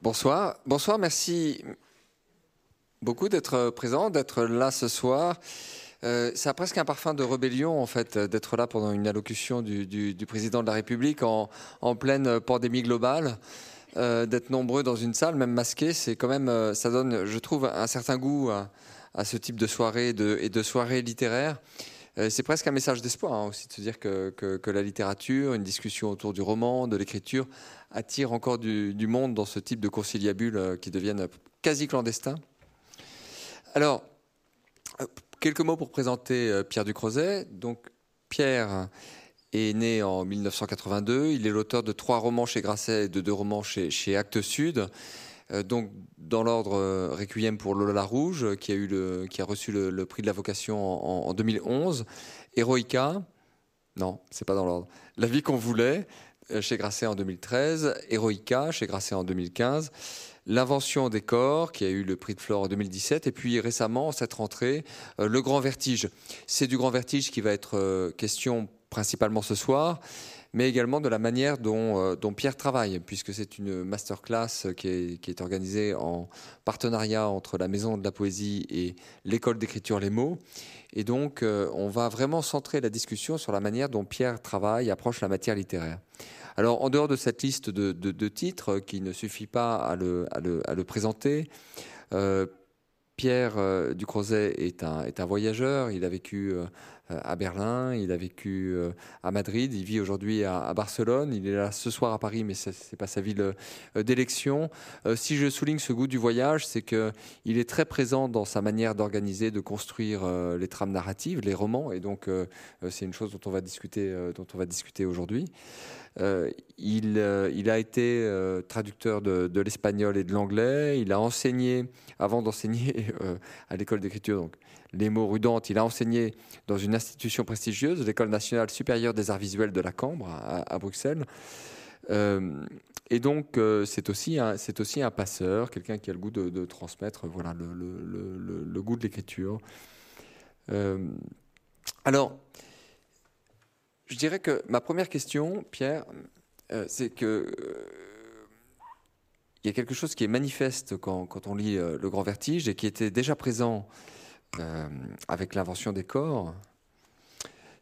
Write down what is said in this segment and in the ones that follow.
Bonsoir. Bonsoir, merci beaucoup d'être présent, d'être là ce soir. Euh, ça a presque un parfum de rébellion, en fait, d'être là pendant une allocution du, président de la République en, pleine pandémie globale. Euh, d'être nombreux dans une salle, même masqué, c'est quand même, euh, ça donne, je trouve, un certain goût à, ce type de soirée et de soirée littéraire. C'est presque un message d'espoir hein, aussi de se dire que, la littérature, une discussion autour du roman, de l'écriture, attire encore du, monde dans ce type de conciliabules qui deviennent quasi clandestins. Alors, Quelques mots pour présenter euh, Pierre Ducrozet. Donc, Pierre est né en 1982. Il est l'auteur de trois romans chez Grasset et de deux romans chez Actes Sud. Euh, donc, dans l'ordre euh, Requiem pour Lola Rouge, qui a, qui a reçu le, prix de la vocation en, 2011. Heroica, non, c'est pas dans l'ordre. La vie qu'on voulait, chez Grasset en 2013. Heroica, chez Grasset en 2015 l'invention des corps, qui a eu le prix de Flore en 2017, et puis récemment, cette rentrée, euh, le grand vertige. C'est du grand vertige qui va être euh, question principalement ce soir, mais également de la manière dont, euh, Pierre travaille, puisque c'est une masterclass qui est, organisée en partenariat entre la Maison de la Poésie et l'école d'écriture Les Mots. Et donc, on va vraiment centrer la discussion sur la manière dont Pierre travaille, approche la matière littéraire. Alors, en dehors de cette liste de, titres qui ne suffit pas à le, présenter, euh, Pierre euh, Ducrozet est un, voyageur. Il a vécu euh, à Berlin, il a vécu à Madrid, il vit aujourd'hui à, Barcelone. Il est là ce soir à Paris, mais ce n'est pas sa ville d'élection. si je souligne ce goût du voyage, c'est qu'il est très présent dans sa manière d'organiser, de construire les trames narratives, les romans, et donc c'est une chose dont on va discuter, discuter aujourd'hui. Euh, il, euh, a été euh, traducteur de, l'espagnol et de l'anglais. Il a enseigné, avant d'enseigner à l'école d'écriture, donc les mots rudentes, il a enseigné dans une institution prestigieuse, l'école nationale supérieure des arts visuels de la Cambre à, Bruxelles. et donc, c'est aussi, un, passeur, quelqu'un qui a le goût de, transmettre voilà, le, goût de l'écriture. alors, je dirais que ma première question, Pierre, euh, c'est que euh, il y a quelque chose qui est manifeste quand, on lit euh, Le Grand Vertige et qui était déjà présent avec l'invention des corps.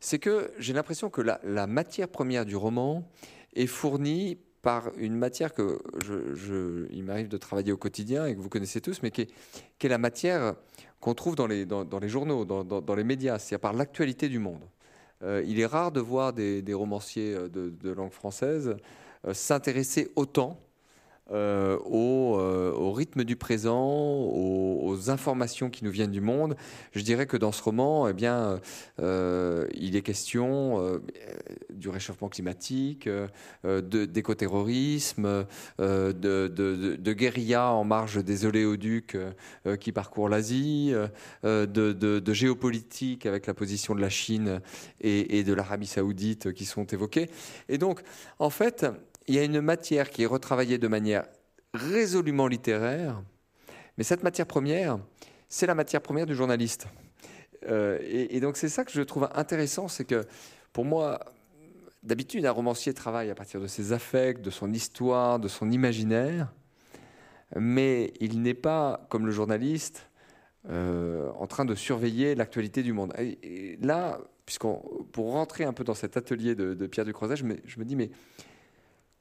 C'est que j'ai l'impression que la, matière première du roman est fournie par une matière que je, il m'arrive de travailler au quotidien et que vous connaissez tous, mais qui est, la matière qu'on trouve dans les, journaux, dans, les médias, c'est-à-dire par l'actualité du monde. Euh, il est rare de voir des, romanciers euh, de, langue française euh, s'intéresser autant au, rythme du présent, aux, informations qui nous viennent du monde. Je dirais que dans ce roman, eh bien, il est question du réchauffement climatique, d'écoterrorisme, de, de, guérilla en marge des oléoducs qui parcourent l'Asie, de, géopolitique avec la position de la Chine et, de l'Arabie saoudite qui sont évoqués. Et donc, en fait, il y a une matière qui est retravaillée de manière résolument littéraire, mais cette matière première, c'est la matière première du journaliste. Euh, et, donc c'est ça que je trouve intéressant, c'est que pour moi, d'habitude, un romancier travaille à partir de ses affects, de son histoire, de son imaginaire, mais il n'est pas, comme le journaliste, euh, en train de surveiller l'actualité du monde. Et, là, puisqu'on, pour rentrer un peu dans cet atelier de, Pierre Ducrozet, je je me dis, mais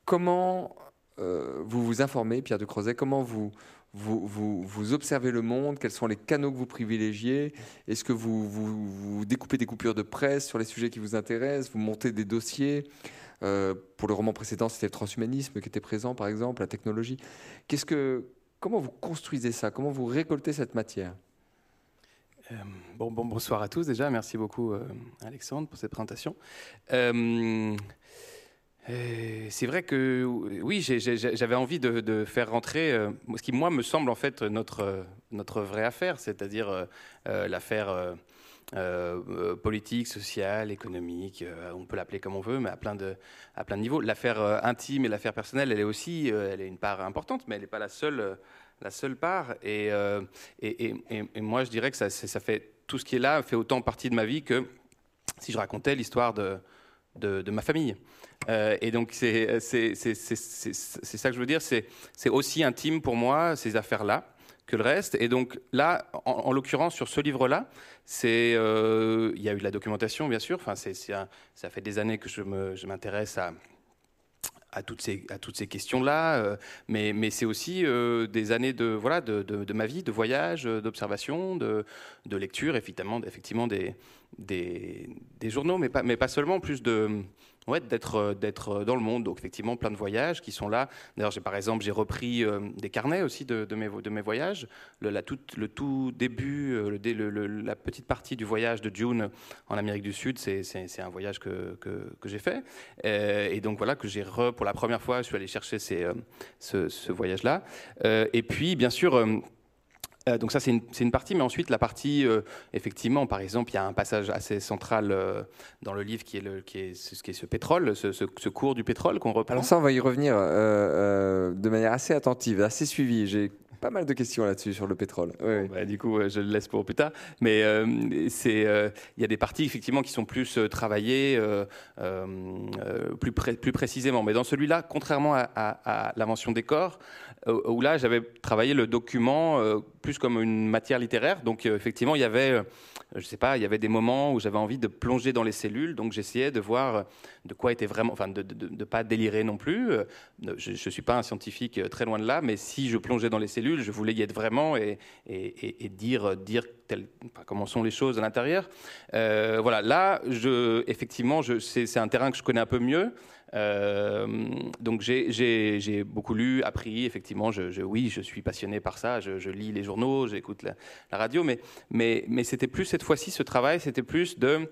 comment euh, vous vous informez, Pierre Ducrozet Comment vous, vous, vous, observez le monde Quels sont les canaux que vous privilégiez Est-ce que vous, vous, découpez des coupures de presse sur les sujets qui vous intéressent Vous montez des dossiers euh, Pour le roman précédent, c'était le transhumanisme qui était présent, par exemple, la technologie. Qu'est-ce que, comment vous construisez ça Comment vous récoltez cette matière? Euh, bon, bon, bonsoir à tous déjà. Merci beaucoup, Alexandre, pour cette présentation. Euh, c'est vrai que oui, j'avais envie de, faire rentrer ce qui, moi, me semble en fait notre, notre vraie affaire, c'est-à-dire l'affaire politique, sociale, économique, on peut l'appeler comme on veut, mais à plein de, à plein de niveaux. L'affaire intime et l'affaire personnelle, elle est aussi, elle est une part importante, mais elle n'est pas la seule la seule part. Euh, et, et, et, moi, je dirais que ça, fait tout ce qui est là fait autant partie de ma vie que si je racontais l'histoire de, de, ma famille. Et donc, c'est ça que je veux dire, c'est aussi intime pour moi, ces affaires-là que le reste. Et donc là, en, l'occurrence, sur ce livre-là, c'est, euh, il y a eu de la documentation, bien sûr. Enfin, c'est, ça fait des années que je, m'intéresse à, à toutes ces, à toutes ces questions-là, euh, mais, mais c'est aussi euh, des années de, voilà, de, de, ma vie, de voyage, d'observation, de, de lecture, effectivement, effectivement des, des, des, journaux, mais pas, mais pas seulement, plus de, ouais, d'être euh, d'être euh, dans le monde. Donc effectivement, plein de voyages qui sont là. D'ailleurs, j'ai par exemple, j'ai repris euh, des carnets aussi de, mes, de mes voyages. Le, tout, le tout début, la petite partie du voyage de June en Amérique du Sud, c'est un voyage que, que, j'ai fait. et donc voilà, que j'ai pour la première fois, je suis allé chercher ces, ce, ce voyage-là. et puis, bien sûr, euh, donc ça, c'est une, partie, mais ensuite, la partie, euh, effectivement, par exemple, il y a un passage assez central euh, dans le livre qui est, le, qui est, ce, qui est ce pétrole, ce, cours du pétrole qu'on reprend. Alors ça, on va y revenir de manière assez attentive, assez suivie. Pas mal de questions là-dessus sur le pétrole. Bah, du coup, je le laisse pour plus tard. Mais c'est, il y a des parties effectivement qui sont plus travaillées, plus, plus précisément. Mais dans celui-là, contrairement à, à, à la mention des corps, où là, j'avais travaillé le document plus comme une matière littéraire. Donc euh, effectivement, il y avait, euh, je sais pas, il y avait des moments où j'avais envie de plonger dans les cellules. Donc j'essayais de voir euh, de quoi était vraiment, enfin de ne pas délirer non plus. Je ne suis pas un scientifique très loin de là, mais si je plongeais dans les cellules, je voulais y être vraiment et, dire, comment sont les choses à l'intérieur. voilà, là, je, effectivement, c'est un terrain que je connais un peu mieux. Euh, donc j'ai beaucoup lu, appris, effectivement, je, oui, je suis passionné par ça, je, lis les journaux, j'écoute la, radio, mais, c'était plus cette fois-ci, ce travail, c'était plus de...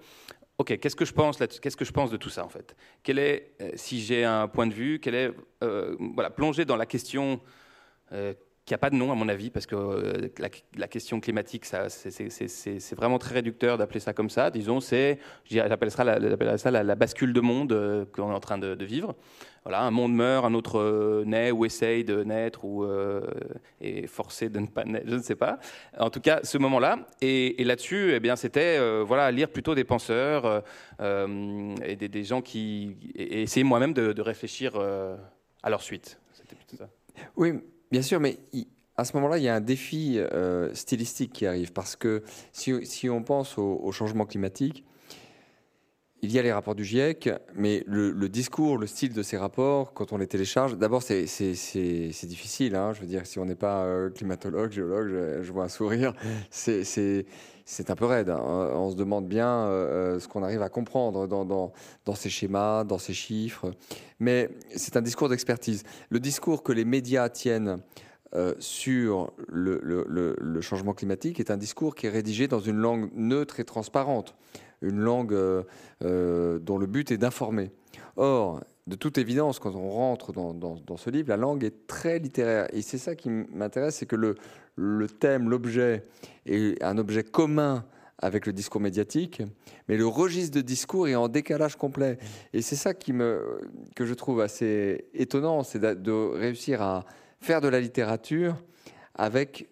Ok, qu'est-ce que je pense Qu'est-ce que je pense de tout ça en fait? Quel est, euh, si j'ai un point de vue, euh, plonger dans la question qui n'a pas de nom à mon avis, parce que euh, la, question climatique, c'est vraiment très réducteur d'appeler ça comme ça. Disons, c'est, j'appelle ça, la, bascule de monde euh, qu'on est en train de, vivre. Voilà, un monde meurt, un autre euh, naît ou essaye de naître ou est forcé de ne pas naître, je ne sais pas. En tout cas, ce moment-là. Et, là-dessus, eh bien, c'était voilà, lire plutôt des penseurs et des, gens qui et essayer moi-même de, de réfléchir à leur suite. C'était plutôt ça. Oui, Bien sûr, mais à ce moment-là, il y a un défi euh, stylistique qui arrive parce que si, on pense au, changement climatique, il y a les rapports du GIEC, mais le, discours, le style de ces rapports, quand on les télécharge, d'abord c'est difficile. Hein, je veux dire, si on n'est pas euh, climatologue, géologue, je, vois un sourire, c'est un peu raide. Hein. On se demande bien euh, ce qu'on arrive à comprendre dans, dans, ces schémas, dans ces chiffres. Mais c'est un discours d'expertise. Le discours que les médias tiennent euh, sur le, changement climatique est un discours qui est rédigé dans une langue neutre et transparente, une langue euh, euh, dont le but est d'informer. Or, de toute évidence, quand on rentre dans, ce livre, la langue est très littéraire. Et c'est ça qui m'intéresse, c'est que le thème, l'objet, est un objet commun avec le discours médiatique, mais le registre de discours est en décalage complet. Et c'est ça qui me, que je trouve assez étonnant, c'est de, réussir à faire de la littérature avec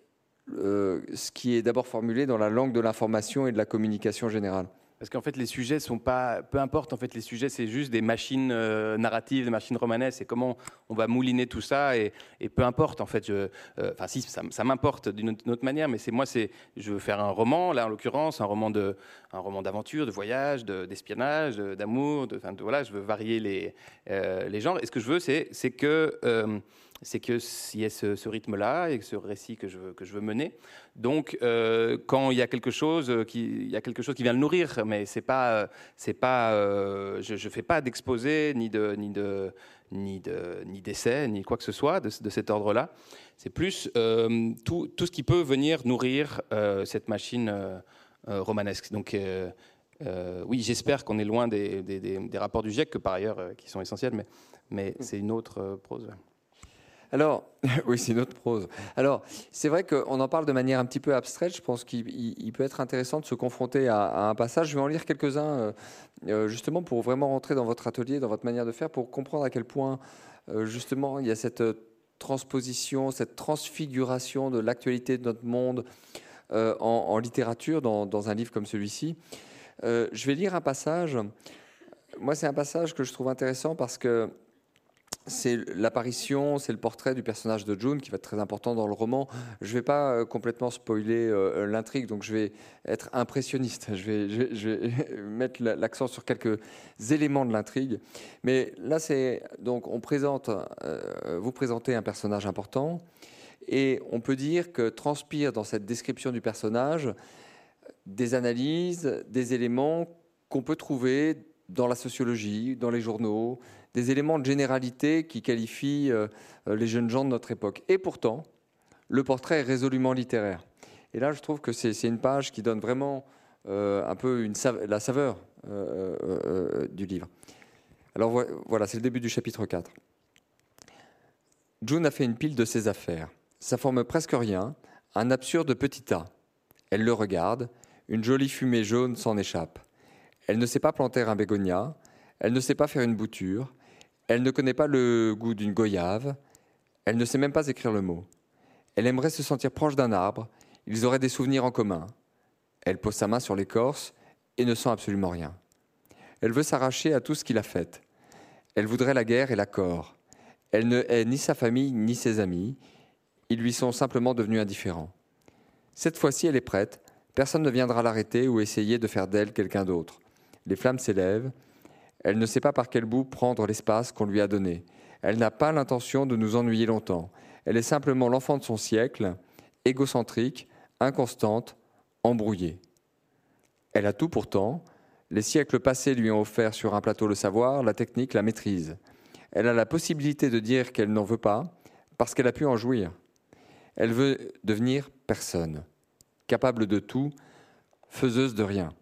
euh, ce qui est d'abord formulé dans la langue de l'information et de la communication générale. Parce qu'en fait, les sujets sont pas. Peu importe, en fait, les sujets, c'est juste des machines euh, narratives, des machines romanesques, et comment on va mouliner tout ça, et, peu importe, en fait. Euh, enfin, si, ça, m'importe d'une autre manière, mais c'est moi, c'est. Je veux faire un roman, là, en l'occurrence, un roman de, un roman d'aventure, de voyage, d'espionnage, d'amour, de, voilà, je veux varier les, les genres. Et ce que je veux, c'est que c'est qu'il y ait ce, rythme-là et ce récit que je veux, que je veux mener. Donc, euh, quand il y a quelque chose qui, il y a quelque chose qui vient le nourrir, mais c'est pas, c'est pas, euh, je, ne fais pas d'exposé ni de, ni de, ni de, ni d'essai, ni quoi que ce soit de, cet ordre-là. C'est plus euh, tout, tout, ce qui peut venir nourrir cette machine romanesque. Donc oui, j'espère qu'on est loin des, des, des, rapports du GIEC, que par ailleurs, qui sont essentiels, mais, mais c'est une autre prose. Alors, oui, c'est une autre prose. Alors, c'est vrai qu'on en parle de manière un petit peu abstraite. Je pense qu'il peut être intéressant de se confronter à, un passage. Je vais en lire quelques-uns, euh, euh, justement, pour vraiment rentrer dans votre atelier, dans votre manière de faire, pour comprendre à quel point, euh, justement, il y a cette transposition, cette transfiguration de l'actualité de notre monde en, littérature dans, un livre comme celui-ci. je vais lire un passage moi, c'est un passage que je trouve intéressant parce que c'est l'apparition, c'est le portrait du personnage de June qui va être très important dans le roman. Je ne vais pas euh, complètement spoiler euh, l'intrigue, donc je vais être impressionniste. Je vais, mettre l'accent sur quelques éléments de l'intrigue. Mais là, c'est donc on présente, euh, vous présentez un personnage important, et on peut dire que transpire dans cette description du personnage des analyses, des éléments qu'on peut trouver dans la sociologie, dans les journaux, des éléments de généralité qui qualifient euh, euh, les jeunes gens de notre époque. Et pourtant, le portrait est résolument littéraire. Et là, je trouve que c'est une page qui donne vraiment euh, un peu la saveur du livre. Alors voilà, c'est le début du chapitre 4. June a fait une pile de ses affaires. Ça forme presque rien, un absurde petit tas. Elle le regarde, une jolie fumée jaune s'en échappe. Elle ne sait pas planter un bégonia, elle ne sait pas faire une bouture, elle ne connaît pas le goût d'une goyave, elle ne sait même pas écrire le mot. Elle aimerait se sentir proche d'un arbre, ils auraient des souvenirs en commun. Elle pose sa main sur l'écorce et ne sent absolument rien. Elle veut s'arracher à tout ce qu'il a fait. Elle voudrait la guerre et l'accord. Elle ne hait ni sa famille ni ses amis. Ils lui sont simplement devenus indifférents. Cette fois-ci, elle est prête. Personne ne viendra l'arrêter ou essayer de faire d'elle quelqu'un d'autre. Les flammes s'élèvent. Elle ne sait pas par quel bout prendre l'espace qu'on lui a donné. Elle n'a pas l'intention de nous ennuyer longtemps. Elle est simplement l'enfant de son siècle, égocentrique, inconstante, embrouillée. Elle a tout pourtant. Les siècles passés lui ont offert sur un plateau le savoir, la technique, la maîtrise. Elle a la possibilité de dire qu'elle n'en veut pas parce qu'elle a pu en jouir. Elle veut devenir personne, capable de tout, faiseuse de rien.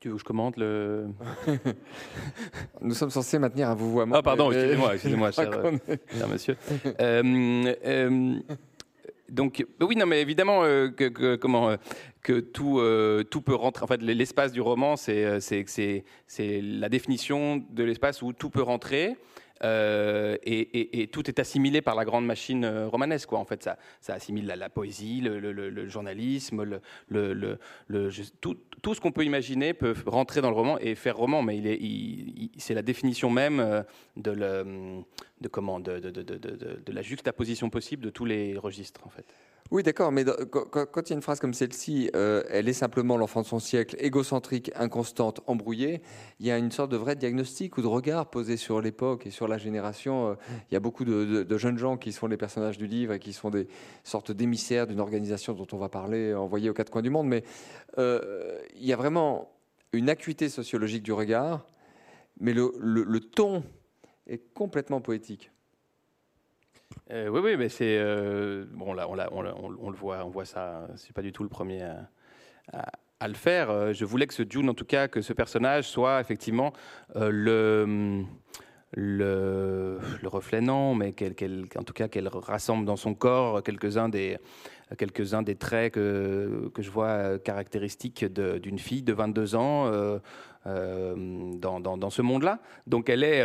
Tu veux que je commente le. Nous sommes censés maintenir un vouvoiement. Ah, pardon, excusez-moi, excusez-moi, cher, cher, monsieur. Euh, euh, donc, oui, non, mais évidemment euh, que, comment, que tout, tout peut rentrer. En fait, l'espace du roman, c'est, c'est, c'est la définition de l'espace où tout peut rentrer. Euh, et, tout est assimilé par la grande machine euh, romanesque. Quoi. En fait, ça, assimile la, poésie, le, journalisme, tout, ce qu'on peut imaginer peut rentrer dans le roman et faire roman, mais c'est la définition même euh, de, de, la juxtaposition possible de tous les registres, en fait. Oui, d'accord, mais quand, il y a une phrase comme celle-ci, euh, elle est simplement l'enfant de son siècle, égocentrique, inconstante, embrouillée, il y a une sorte de vrai diagnostic ou de regard posé sur l'époque et sur la génération. Euh, il y a beaucoup de, jeunes gens qui sont les personnages du livre et qui sont des sortes d'émissaires d'une organisation dont on va parler, envoyés aux quatre coins du monde, mais euh, il y a vraiment une acuité sociologique du regard, mais le ton est complètement poétique. Euh, oui, oui, mais c'est euh, bon là, on, le voit, on voit ça. C'est pas du tout le premier à, le faire. Euh, je voulais que ce en tout cas, que ce personnage soit effectivement le, le, le reflet non, mais qu'elle, en tout cas qu'elle rassemble dans son corps quelques-uns des traits que, je vois caractéristiques d'une fille de 22 ans dans, dans, ce monde-là. Donc elle est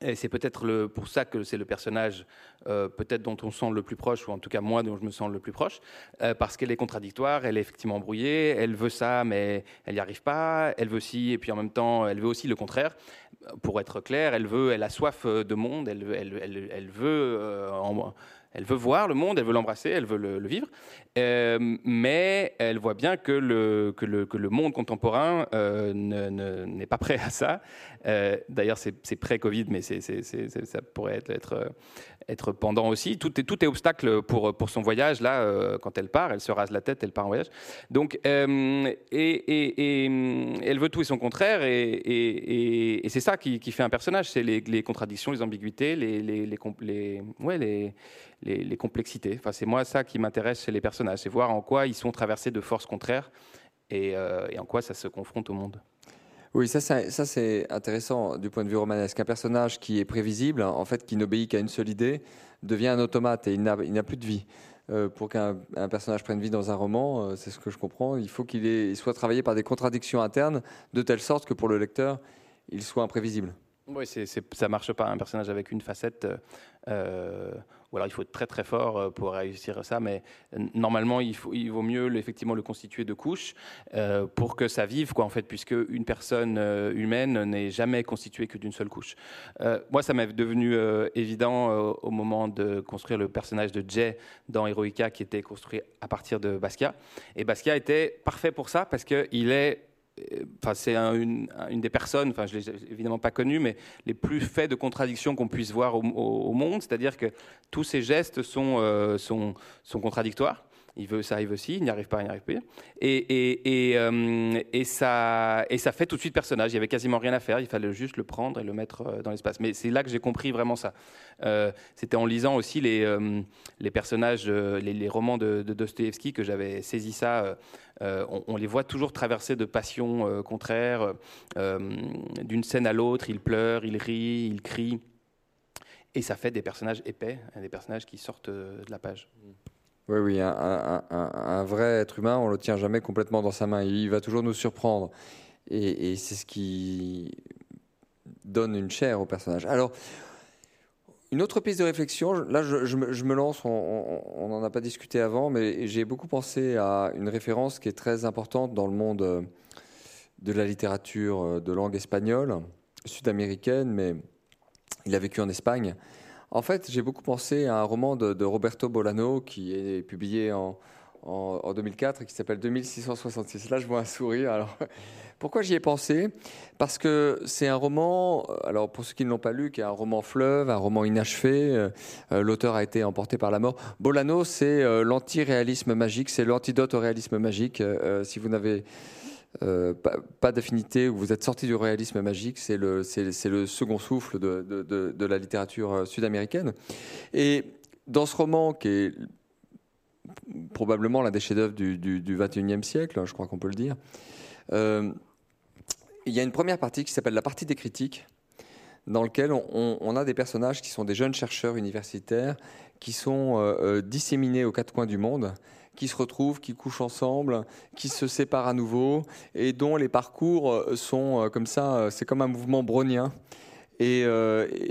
et c'est peut-être pour ça que c'est le personnage euh, peut-être dont on sent le plus proche, ou en tout cas moi dont je me sens le plus proche, euh, parce qu'elle est contradictoire, elle est effectivement embrouillée, elle veut ça, mais elle n'y arrive pas, elle veut ci, et puis en même temps, elle veut aussi le contraire. Pour être clair, elle veut, elle a soif de monde, elle, elle, elle, veut euh, elle veut voir le monde, elle veut l'embrasser, elle veut le, vivre, euh, mais elle voit bien que le, que le, que le monde contemporain euh, n'est pas prêt à ça. Euh, d'ailleurs, c'est pré-Covid, mais ça pourrait être, être, pendant aussi. Tout est, tout est obstacle pour, pour son voyage. Là, quand elle part, elle se rase la tête, elle part en voyage. Donc, et, et, elle veut tout et son contraire, et, c'est ça qui, qui, fait un personnage, c'est les, les, contradictions, les ambiguïtés, les, les, les, ouais, les les, complexités. Enfin, c'est moi ça qui m'intéresse chez les personnages, c'est voir en quoi ils sont traversés de forces contraires et, euh, en quoi ça se confronte au monde. Oui, ça, c'est intéressant du point de vue romanesque. Un personnage qui est prévisible, en fait, qui n'obéit qu'à une seule idée, devient un automate et il n'a plus de vie. Euh, pour qu'un personnage prenne vie dans un roman, euh, c'est ce que je comprends, il faut qu'il soit travaillé par des contradictions internes, de telle sorte que pour le lecteur, il soit imprévisible. Oui, c'est, ça marche pas. Un personnage avec une facette, euh, ou alors il faut être très très fort euh, pour réussir ça, mais normalement il, il vaut mieux effectivement le constituer de couches euh, pour que ça vive, quoi, en fait, puisque une personne humaine n'est jamais constituée que d'une seule couche. moi, ça m'est devenu évident au moment de construire le personnage de Jay dans Heroica, qui était construit à partir de Basquiat. Et Basquiat était parfait pour ça parce qu'il est C'est une, des personnes, enfin, je l'ai évidemment pas connu, mais les plus faits de contradictions qu'on puisse voir au, monde. C'est-à-dire que tous ces gestes sont, euh, contradictoires il veut ça, il veut ci, il n'y arrive pas, il n'y arrive pas. Euh, et, ça, fait tout de suite personnage. Il n'y avait quasiment rien à faire, il fallait juste le prendre et le mettre euh, dans l'espace. Mais c'est là que j'ai compris vraiment ça. Euh, c'était en lisant aussi les, personnages, les, romans de, Dostoevsky que j'avais saisi ça. On, les voit toujours traverser de passions contraires. D'une scène à l'autre, il pleure, il rit, il crie. Et ça fait des personnages épais, des personnages qui sortent de la page. Oui, oui, un, vrai être humain, on le tient jamais complètement dans sa main. Il va toujours nous surprendre. Et, c'est ce qui donne une chair au personnage. Alors, une autre piste de réflexion, là je, me, lance, on n'en a pas discuté avant, mais j'ai beaucoup pensé à une référence qui est très importante dans le monde de la littérature de langue espagnole, sud-américaine, mais il a vécu en Espagne. En fait, j'ai beaucoup pensé à un roman de, Roberto Bolano qui est publié en, 2004 et qui s'appelle 2666. Là, je vois un sourire. Alors, pourquoi j'y ai pensé? Parce que c'est un roman, alors pour ceux qui ne l'ont pas lu, qui est un roman fleuve, un roman inachevé. Euh, euh, l'auteur a été emporté par la mort. Bolano, c'est euh, l'anti-réalisme magique, c'est l'antidote au réalisme magique. si vous n'avez euh, pas, d'affinité, vous êtes sorti du réalisme magique, c'est le, second souffle de, la littérature euh, sud-américaine. Et dans ce roman, qui est probablement l'un des chefs-d'œuvre du, du, 21e siècle, je crois qu'on peut le dire, euh, il y a une première partie qui s'appelle la partie des critiques, dans laquelle on, a des personnages qui sont des jeunes chercheurs universitaires qui sont disséminés aux quatre coins du monde qui se retrouvent, qui couchent ensemble, qui se séparent à nouveau, et dont les parcours euh, sont euh, comme ça, euh, c'est comme un mouvement brownien. Et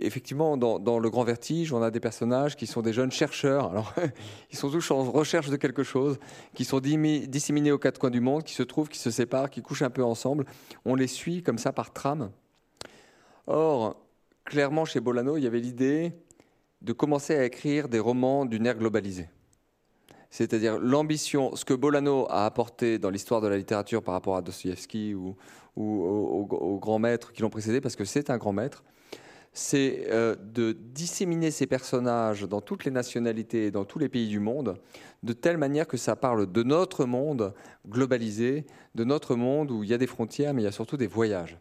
effectivement, dans, le grand vertige, on a des personnages qui sont des jeunes chercheurs. Alors, ils sont tous en recherche de quelque chose, qui sont disséminés aux quatre coins du monde, qui se trouvent, qui se séparent, qui couchent un peu ensemble. On les suit comme ça par trame. Or, clairement, chez Bolano, il y avait l'idée de commencer à écrire des romans d'une ère globalisée c'est-à-dire l'ambition, ce que Bolano a apporté dans l'histoire de la littérature par rapport à Dostoevsky ou, aux, grands maîtres qui l'ont précédé, parce que c'est un grand maître, c'est euh, de disséminer ces personnages dans toutes les nationalités et dans tous les pays du monde, de telle manière que ça parle de notre monde globalisé, de notre monde où il y a des frontières, mais il y a surtout des voyages.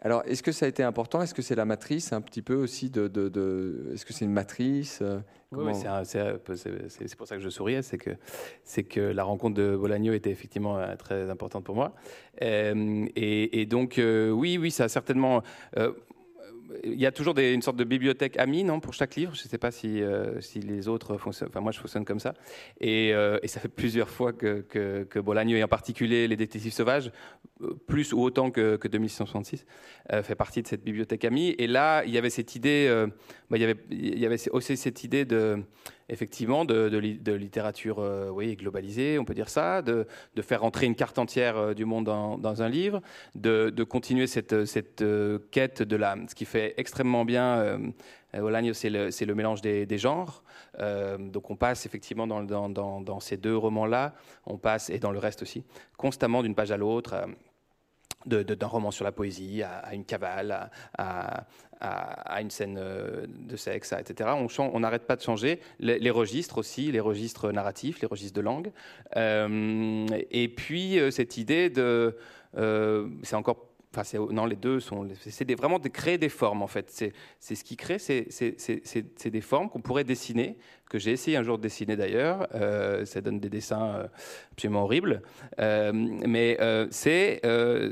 Alors, est-ce que ça a été important? Est-ce que c'est la matrice un petit peu aussi de... Est-ce que c'est une matrice euh, Oui, c'est pour ça que je souriais, c'est que, que la rencontre de Bolagno était effectivement euh, très importante pour moi. Euh, et, donc, oui, oui, ça a certainement il y a toujours une sorte de bibliothèque amie, non, pour chaque livre? Je ne sais pas si, euh, si les autres fonctionnent. Enfin, moi, je fonctionne comme ça. Et, euh, ça fait plusieurs fois que, que, et en particulier les détectives sauvages, euh, plus ou autant que, que 2666, fait partie de cette bibliothèque amie. Et là, il y avait cette idée, bah, il y avait aussi cette idée de effectivement, de, littérature euh, oui, globalisée, on peut dire ça, de, faire entrer une carte entière euh, du monde dans, un livre, de, continuer cette, euh, quête de la... Ce qui fait extrêmement bien Olagno, c'est le, mélange des, genres. donc on passe effectivement dans, ces deux romans-là, on passe, et dans le reste aussi, constamment d'une page à l'autre d'un roman sur la poésie à, une cavale, à, une scène euh, de sexe, etc. On n'arrête pas de changer les, registres aussi, les registres narratifs, les registres de langue. Euh, et puis euh, cette idée de, c'est encore Enfin, non, les deux sont. C'est vraiment de créer des formes, en fait. C'est ce qui crée, c'est des formes qu'on pourrait dessiner, que j'ai essayé un jour de dessiner d'ailleurs. Ça donne des dessins absolument horribles. Mais c'est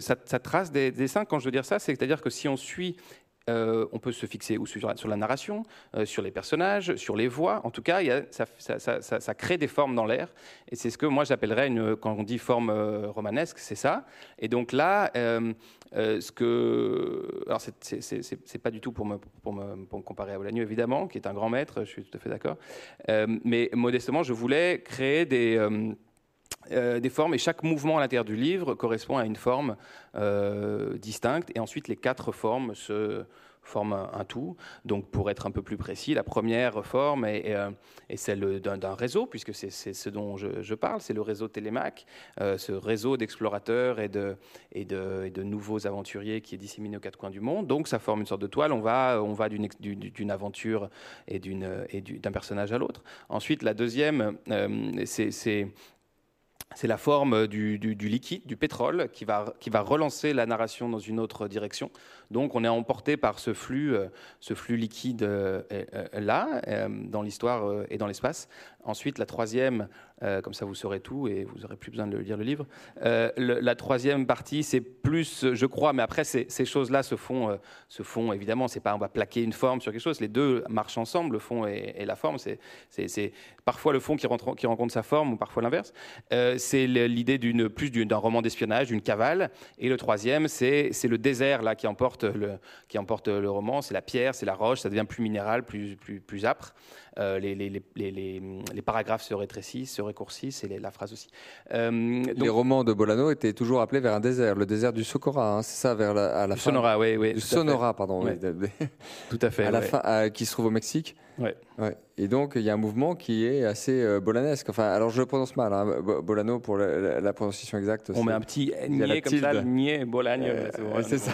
ça, trace des dessins, quand je veux dire ça, c'est-à-dire que si on suit euh, on peut se fixer sur, la narration, euh, sur les personnages, sur les voix. En tout cas, ça, crée des formes dans l'air. Et c'est ce que moi j'appellerais, une, quand on dit forme euh, romanesque, c'est ça. Et donc là, ce que. Alors, c'est pas du tout pour me, pour, me, pour me comparer à Bolaño, évidemment, qui est un grand maître, je suis tout à fait d'accord. mais modestement, je voulais créer des. Des formes et chaque mouvement à l'intérieur du livre correspond à une forme distincte et ensuite les quatre formes se, forme un, tout. Donc, pour être un peu plus précis, la première forme est, euh, celle d'un réseau, puisque c'est ce dont je, parle, c'est le réseau Télémac, euh, ce réseau d'explorateurs et de, nouveaux aventuriers qui est disséminé aux quatre coins du monde. Donc, ça forme une sorte de toile. On va, d'une aventure et d'un personnage à l'autre. Ensuite, la deuxième, euh, c'est c'est la forme du, liquide, du pétrole, qui va, qui va relancer la narration dans une autre direction. Donc on est emporté par ce flux, euh, ce flux liquide euh, euh, là, dans l'histoire et dans l'espace. Ensuite, la troisième, comme ça vous saurez tout et vous n'aurez plus besoin de lire le livre. la troisième partie, c'est plus, je crois, mais après ces, choses-là se font, se font évidemment. C'est pas on va plaquer une forme sur quelque chose. Les deux marchent ensemble, le fond et, la forme. C'est parfois le fond qui rencontre sa forme ou parfois l'inverse. c'est l'idée d'une plus d'un roman d'espionnage, d'une cavale. Et le troisième, c'est le désert là qui emporte le, qui emporte le roman, c'est la pierre, c'est la roche, ça devient plus minéral, plus, plus, plus âpre. Euh, les, les, les, les, paragraphes se rétrécissent, se raccourcissent, et la phrase aussi. Euh, les romans de Bolano étaient toujours appelés vers un désert, le désert du Socorra, hein, c'est ça, vers la, à la fin. Sonora, oui, oui. Du Sonora, pardon. tout à fait. À la fin, qui se trouve au Mexique. Ouais. ouais. Et donc, il y a un mouvement qui est assez euh, bolanesque. Enfin, alors je le prononce mal, hein, Bolano pour la, prononciation exacte. On met un petit niais comme ça, niais, Bolagne. c'est ça.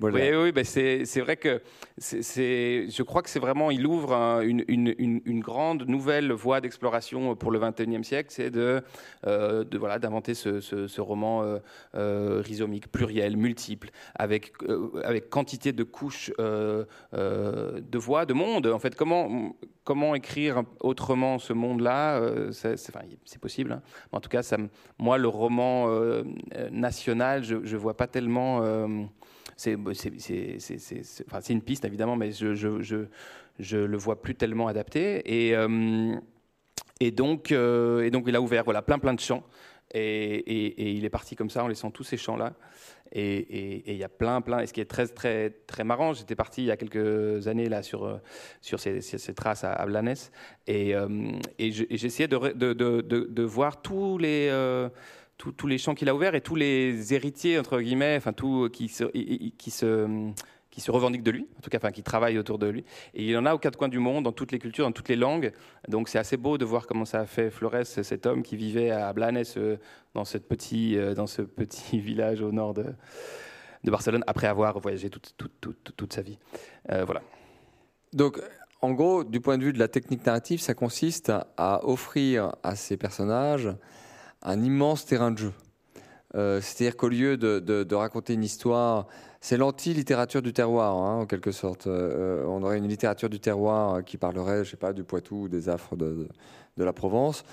Oui, oui ben c'est vrai que je crois que c'est vraiment, il ouvre une, grande nouvelle voie d'exploration pour le XXIe siècle, c'est euh, de, voilà, d'inventer ce, roman euh, euh, rhizomique, pluriel, multiple, avec, avec quantité de couches de voix, de monde. En fait, comment, comment écrire autrement ce monde-là c'est, possible. Hein. En tout cas, moi, le roman national, je ne vois pas tellement c'est une piste évidemment, mais je, je, le vois plus tellement adapté. Et, euh, euh, et donc, il a ouvert voilà, plein, plein de champs. Et, il est parti comme ça en laissant tous ces champs-là. Et, il y a plein, plein. Et ce qui est très, très, très marrant, j'étais parti il y a quelques années là sur, sur ces, ces traces à, à Blanes. Et, euh, j'essayais de, voir tous les tous les champs qu'il a ouverts et tous les héritiers, entre guillemets, enfin, tout, qui, se, se, qui se revendiquent de lui, en tout cas, enfin, qui travaillent autour de lui. Et il y en a aux quatre coins du monde, dans toutes les cultures, dans toutes les langues. Donc c'est assez beau de voir comment ça a fait Flores, cet homme qui vivait à Blanes, euh, dans, cette euh, dans ce petit village au nord de, de Barcelone, après avoir voyagé toute, toute, toute, sa vie. Euh, voilà. Donc, en gros, du point de vue de la technique narrative, ça consiste à offrir à ces personnages un immense terrain de jeu. Euh, c'est-à-dire qu'au lieu de, raconter une histoire, c'est l'anti-littérature du terroir, hein, en quelque sorte. Euh, on aurait une littérature du terroir qui parlerait, je sais pas, du Poitou ou des affres de, la Provence.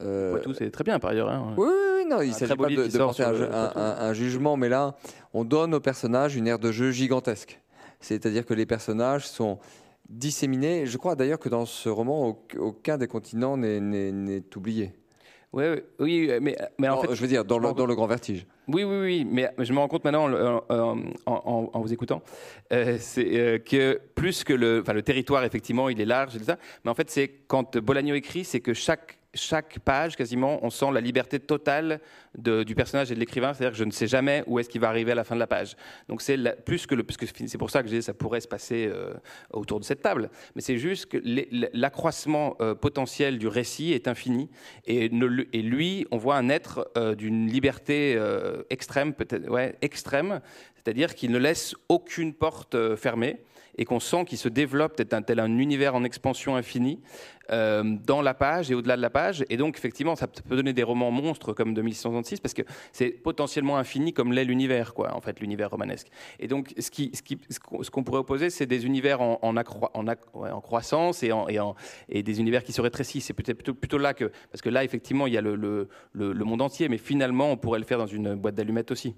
Euh, Poitou, c'est très bien par ailleurs. Hein. Oui, oui, non, il ne s'agit pas de, porter un, jugement, mais là, on donne aux personnages une aire de jeu gigantesque. C'est-à-dire que les personnages sont disséminés. Je crois d'ailleurs que dans ce roman, aucun des continents n'est oublié. Ouais, oui, mais, mais en fait, je veux dire, dans, le, dans le grand vertige. Oui, oui, oui, mais je me rends compte maintenant en, en, vous écoutant, euh, c'est euh, que plus que le, le territoire, effectivement, il est large, et ça, mais en fait, c'est quand Bolagno écrit, c'est que chaque chaque page, quasiment, on sent la liberté totale du personnage et de l'écrivain. C'est-à-dire que je ne sais jamais où est-ce qu'il va arriver à la fin de la page. Donc c'est plus que le, parce que c'est pour ça que je ça pourrait se passer euh, autour de cette table. Mais c'est juste que l'accroissement euh, potentiel du récit est infini et, et lui, on voit un être euh, d'une liberté extrême, peut-être, ouais, extrême. C'est-à-dire qu'il ne laisse aucune porte fermée et qu'on sent qu'il se développe tel tel un univers en expansion infinie euh, dans la page et au-delà de la page. Et donc, effectivement, ça peut donner des romans monstres comme 2666 parce que c'est potentiellement infini comme l'est l'univers, quoi, en fait, l'univers romanesque. Et donc, ce qu'on pourrait opposer, c'est des univers en, croissance et, des univers qui se rétrécissent. C'est peut-être plutôt, là que. Parce que là, effectivement, il y a le monde entier, mais finalement, on pourrait le faire dans une boîte d'allumettes aussi.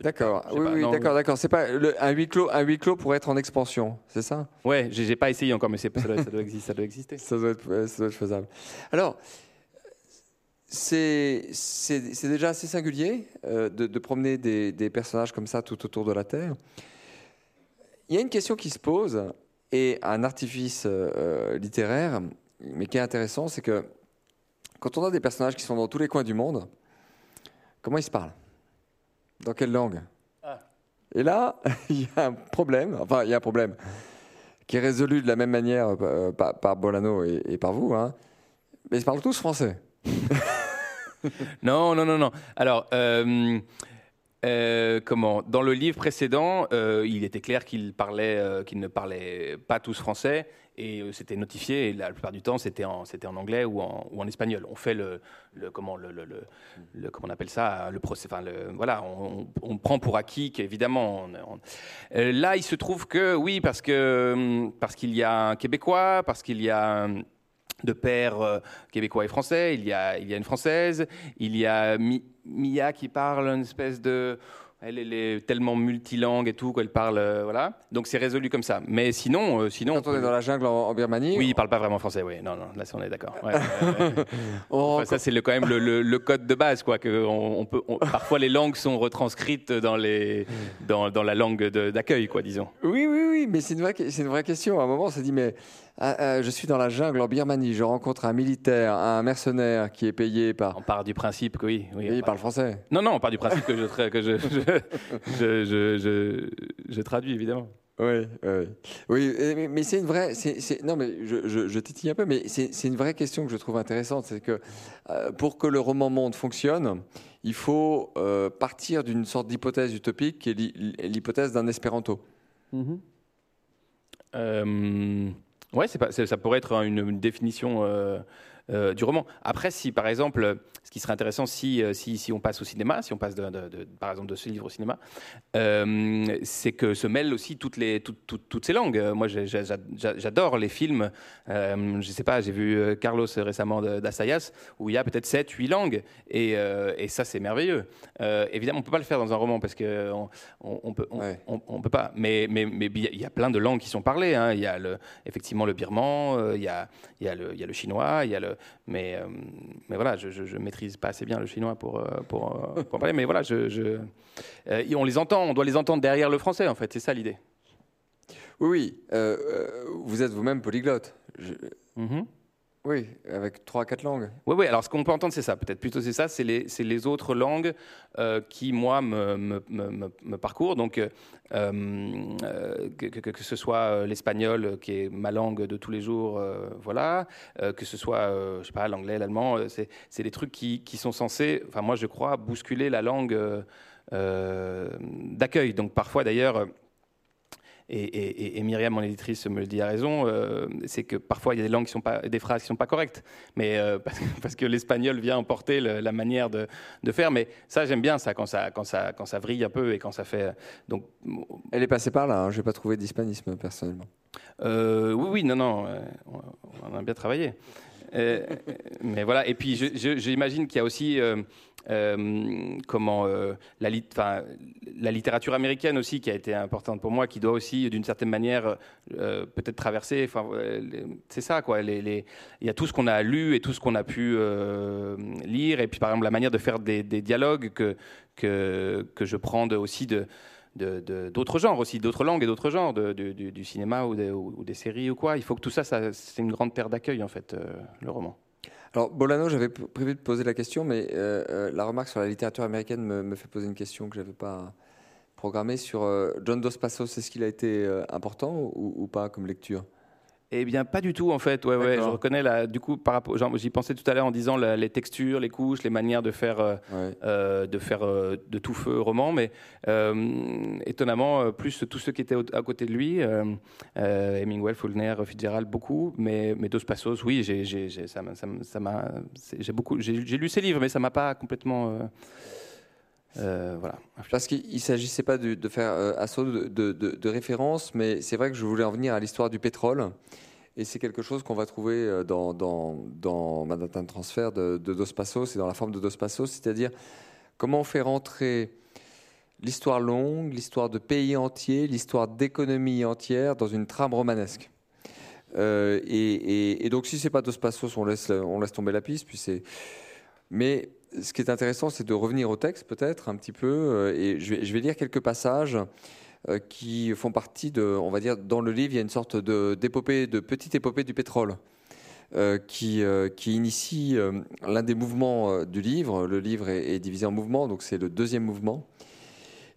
D'accord. Oui, oui, non, d'accord, d'accord. C'est pas le- un huis clos, un huis clos pour être en expansion, c'est ça? Ouais, j'ai j'ai pas essayé encore, mais c'est- ça doit, ça doit exister. Ça doit exister. Ça doit être, ouais, ça doit être faisable. Alors, c'est c'est- c'est déjà assez singulier euh, de, de promener des, des personnages comme ça tout autour de la Terre. Il y a une question qui se pose, et un artifice euh, euh, littéraire, mais qui est intéressant, c'est que quand on a des personnages qui sont dans tous les coins du monde, comment ils se parlent? Dans quelle langue Ah. Et là, il y a un problème, enfin, il y a un problème qui est résolu de la même manière euh, par, par Bolano et, et par vous, hein. mais ils parlent tous français. Non, non, non, non. Alors, euh, euh, comment? Dans le livre précédent, euh, il était clair qu'ils euh, qu'ils ne parlaient pas tous français et euh, c'était notifié. La plupart du temps, c'était en, anglais ou en, espagnol. On fait le, comment on appelle ça le procès. Voilà, on, prend pour acquis qu'évidemment. là, il se trouve que oui, parce que hum, parce qu'il y a un Québécois, parce qu'il y a hum, de pères euh, québécois et français, il y a, il y a une française, il y a Mi- Mia qui parle une espèce de... Elle, elle est tellement multilangue et tout qu'elle parle... euh, voilà. Donc c'est résolu comme ça. Mais sinon... euh, sinon Quand on est dans la jungle en, en Birmanie, Oui, il parle pas vraiment français, oui. Non, non, là, on est d'accord. Ouais, ouais, ouais. on Enfin, rencontre- ça, c'est quand même le, le- le code de base, quoi. Que on, on peut, on- parfois, les langues sont retranscrites dans, les, dans, dans la langue d'accueil, quoi, disons. Oui, oui, oui, mais c'est une, vraie, c'est une vraie question. À un moment, on s'est dit, mais ah, ah, je suis dans la jungle en Birmanie, je rencontre un militaire, un mercenaire qui est payé par... On part du principe que oui. oui il part- parle français. Non, non, on part du principe que je, tra- que je, je, je, je, je- je traduis, évidemment. Oui, oui. Oui, mais, mais c'est une vraie. c'est- non, mais je, je, je titille un peu, mais c'est une vraie question que je trouve intéressante. C'est que euh, pour que le roman monde fonctionne, il faut euh, partir d'une sorte d'hypothèse utopique qui est l'hy- l'hypothèse d'un espéranto. Euh, ouais, c'est pas, ça pourrait être une, une définition euh, euh, du roman. Après, si par exemple, ce qui serait intéressant, si, euh, si, si on passe au cinéma, si on passe de, de- de- par exemple de ce livre au cinéma, euh, c'est que se mêlent aussi toutes, les, toutes, toutes, toutes ces langues. Moi, j'adore les films. Euh, je sais pas, j'ai vu Carlos récemment d'Assayas, où il y a peut-être 7, 8 langues. Et, et ça, c'est merveilleux. Évidemment, on peut pas le faire dans un roman parce que on, on, peut, on, Ouais. on- on peut pas. Mais mais mais il y a plein de langues qui sont parlées. hein. Il y a le, effectivement le birman, il y a il y a le il y a le chinois, il y a le mais euh, mais voilà, je, je, je maîtrise pas assez bien le chinois pour euh, pour, euh, pour en parler. Mais voilà, je, je on les entend, on doit les entendre derrière le français en fait. C'est ça l'idée. Oui, oui. euh, vous êtes vous-même polyglotte. Je- Mhm. Oui, avec trois, quatre langues. Oui, oui, alors ce qu'on peut entendre, c'est ça, peut-être plutôt c'est ça, c'est les, les autres langues euh, qui, moi, me, me, me, me- parcourent. Donc, euh, euh, que, que- ce soit l'espagnol, qui est ma langue de tous les jours, voilà, que ce soit, je sais pas, l'anglais, l'allemand, c'est, des trucs qui, qui sont censés, enfin, moi, je crois, bousculer la langue d'accueil. Donc, parfois, d'ailleurs, et, et- et Myriam, mon éditrice, me le dit à raison, euh, c'est que parfois il y a des langues qui sont pas, des phrases qui sont pas correctes, mais euh, parce, que, parce que l'espagnol vient emporter le- la manière de, de faire. Mais ça, j'aime bien ça quand ça, quand ça, quand ça vrille un peu et quand ça fait. Donc, Elle est passée par là. Hein. Je n'ai pas trouvé d'hispanisme personnellement. euh, oui, oui, non, non, on, on a bien travaillé. Mais voilà, et puis je- je- j'imagine qu'il y a aussi comment euh, la, littérature américaine aussi qui a été importante pour moi, qui doit aussi d'une certaine manière euh, peut-être traverser. Euh, c'est ça quoi. Il y a tout ce qu'on a lu et tout ce qu'on a pu euh, lire, et puis par exemple la manière de faire des, dialogues que que, je prends aussi de d'autres genres aussi, d'autres langues et d'autres genres, du, cinéma ou des, séries ou quoi. Il faut que tout ça, c'est une grande terre d'accueil en fait, euh, le roman. Alors, Bolano, j'avais prévu de poser la question, mais euh, euh, la remarque sur la littérature américaine me, fait poser une question que je n'avais pas programmée sur euh, John Dos Passos. Est-ce qu'il a été important ou pas comme lecture? Eh bien, pas du tout en fait. Ouais, ouais, je reconnais là. Du coup, par rapport, j'y pensais tout à l'heure en disant la- les textures, les couches, les manières de faire, euh, Ouais. euh, de faire euh, de tout feu roman, mais étonnamment plus tous ceux qui étaient à côté de lui, Hemingway, Faulkner, Fitzgerald, beaucoup, mais, mais Dos Passos, oui, j'ai, j'ai, j'ai- ça, m'a- ça m'a- j'ai beaucoup, j'ai, j'ai lu ses livres, mais ça m'a pas complètement, euh, voilà. Parce qu'il ne s'agissait pas de, faire euh, assaut de, de, référence, mais c'est vrai que je voulais en venir à l'histoire du pétrole. Et c'est quelque chose qu'on va trouver euh, dans, dans, dans Manhattan Transfer de, de Dos Passos et dans la forme de Dos Passos, c'est-à-dire comment on fait rentrer l'histoire longue, l'histoire de pays entiers, l'histoire d'économies entières dans une trame romanesque. Euh, et, donc, si c'est pas Dos Passos, on laisse, on laisse tomber la piste. Puis. Mais ce qui est intéressant, c'est de revenir au texte, peut-être un petit peu. Euh, et je vais, lire quelques passages euh, qui font partie de, on va dire, dans le livre, il y a une sorte de d'épopée, de petite épopée du pétrole. qui, qui, initie l'un des mouvements du livre. Le livre est, est divisé en mouvements, donc c'est le deuxième mouvement.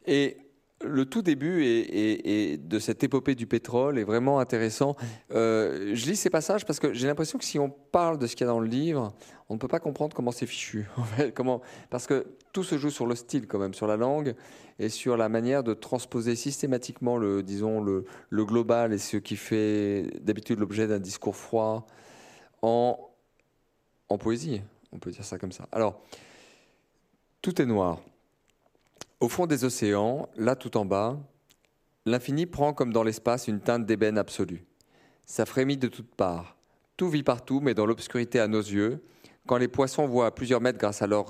Et le tout début est, de cette épopée du pétrole est vraiment intéressant. Euh, je lis ces passages parce que j'ai l'impression que si on parle de ce qu'il y a dans le livre, on ne peut pas comprendre comment c'est fichu. comment, parce que tout se joue sur le style quand même, sur la langue et sur la manière de transposer systématiquement le, disons, le, global et ce qui fait d'habitude l'objet d'un discours froid en, en poésie. On peut dire ça comme ça. Alors, tout est noir. Au fond des océans, là tout en bas, l'infini prend comme dans l'espace une teinte d'ébène absolue. Ça frémit de toutes parts. Tout vit partout, mais dans l'obscurité à nos yeux, quand les poissons voient à plusieurs mètres grâce à leur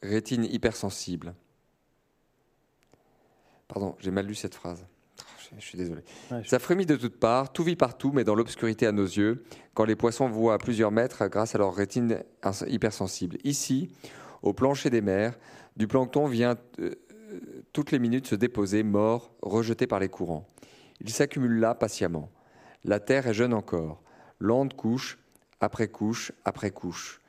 rétine hypersensible. Pardon, j'ai mal lu cette phrase. Je suis désolé. Ça frémit de toutes parts, tout vit partout, mais dans l'obscurité à nos yeux, quand les poissons voient à plusieurs mètres grâce à leur rétine hypersensible. Ici, au plancher des mers, du plancton vient euh, toutes les minutes se déposer, mort, rejeté par les courants. Il s'accumule là patiemment. La terre est jeune encore. Lente couche, après couche, après couche.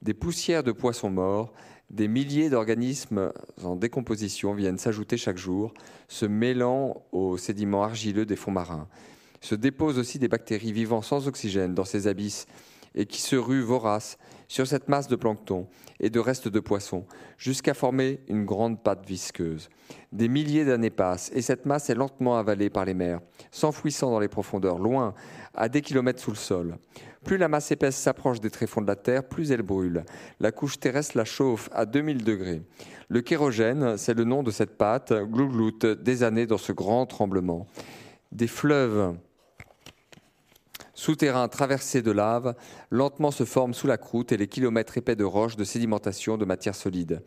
Des poussières de poissons morts, des milliers d'organismes en décomposition viennent s'ajouter chaque jour, se mêlant aux sédiments argileux des fonds marins. Se déposent aussi des bactéries vivant sans oxygène dans ces abysses et qui se ruent voraces sur cette masse de plancton et de restes de poissons, jusqu'à former une grande pâte visqueuse. Des milliers d'années passent, et cette masse est lentement avalée par les mers, s'enfouissant dans les profondeurs, loin, à des kilomètres sous le sol. Plus la masse épaisse s'approche des tréfonds de la Terre, plus elle brûle. La couche terrestre la chauffe à 2000 degrés. Le kérogène, c'est le nom de cette pâte, glougloute des années dans ce grand tremblement. Des fleuves souterrains traversés de lave, lentement se forment sous la croûte et les kilomètres épais de roches de sédimentation de matière solide.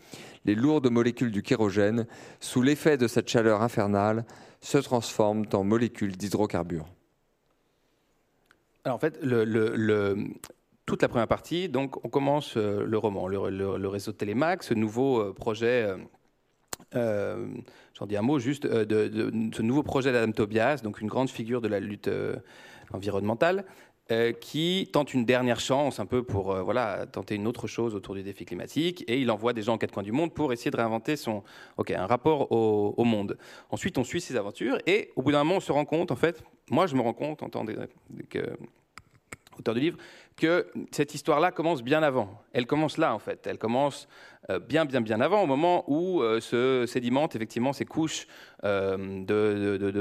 Les lourdes molécules du kérogène, sous l'effet de cette chaleur infernale, se transforment en molécules d'hydrocarbures. Alors en fait, toute la première partie, donc on commence euh, le roman, le, réseau Télémac, ce nouveau euh, projet. Euh, j'en dis un mot juste de, ce nouveau projet d'Adam Tobias, donc une grande figure de la lutte environnementale, euh, qui tente une dernière chance un peu pour euh, voilà, tenter une autre chose autour du défi climatique. Et il envoie des gens en quatre coins du monde pour essayer de réinventer son, ok un rapport au, monde. Ensuite, on suit ses aventures et au bout d'un moment, on se rend compte, en fait, moi je me rends compte en tant que auteur du livre, que cette histoire-là commence bien avant. Elle commence là, en fait. Elle commence euh, bien, bien, bien avant, au moment où euh, se sédimentent effectivement ces couches euh,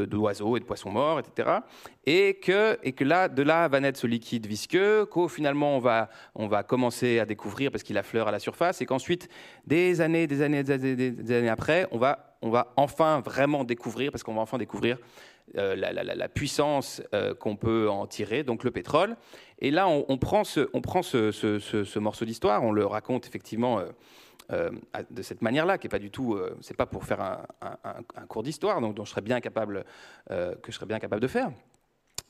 d'oiseaux et de poissons morts, etc. Et que, et que là, de là va naître ce liquide visqueux, qu'au finalement on va, on va commencer à découvrir parce qu'il affleure à la surface, et qu'ensuite, des années, des années, des années, des années après, on va, on va enfin vraiment découvrir, parce qu'on va enfin découvrir euh, la, puissance euh, qu'on peut en tirer, donc le pétrole. Et là, on, prend ce, morceau d'histoire, on le raconte effectivement euh, de cette manière-là, qui est pas du tout, c'est pas pour faire un, cours d'histoire, donc dont je serais bien capable, que je serais bien capable de faire.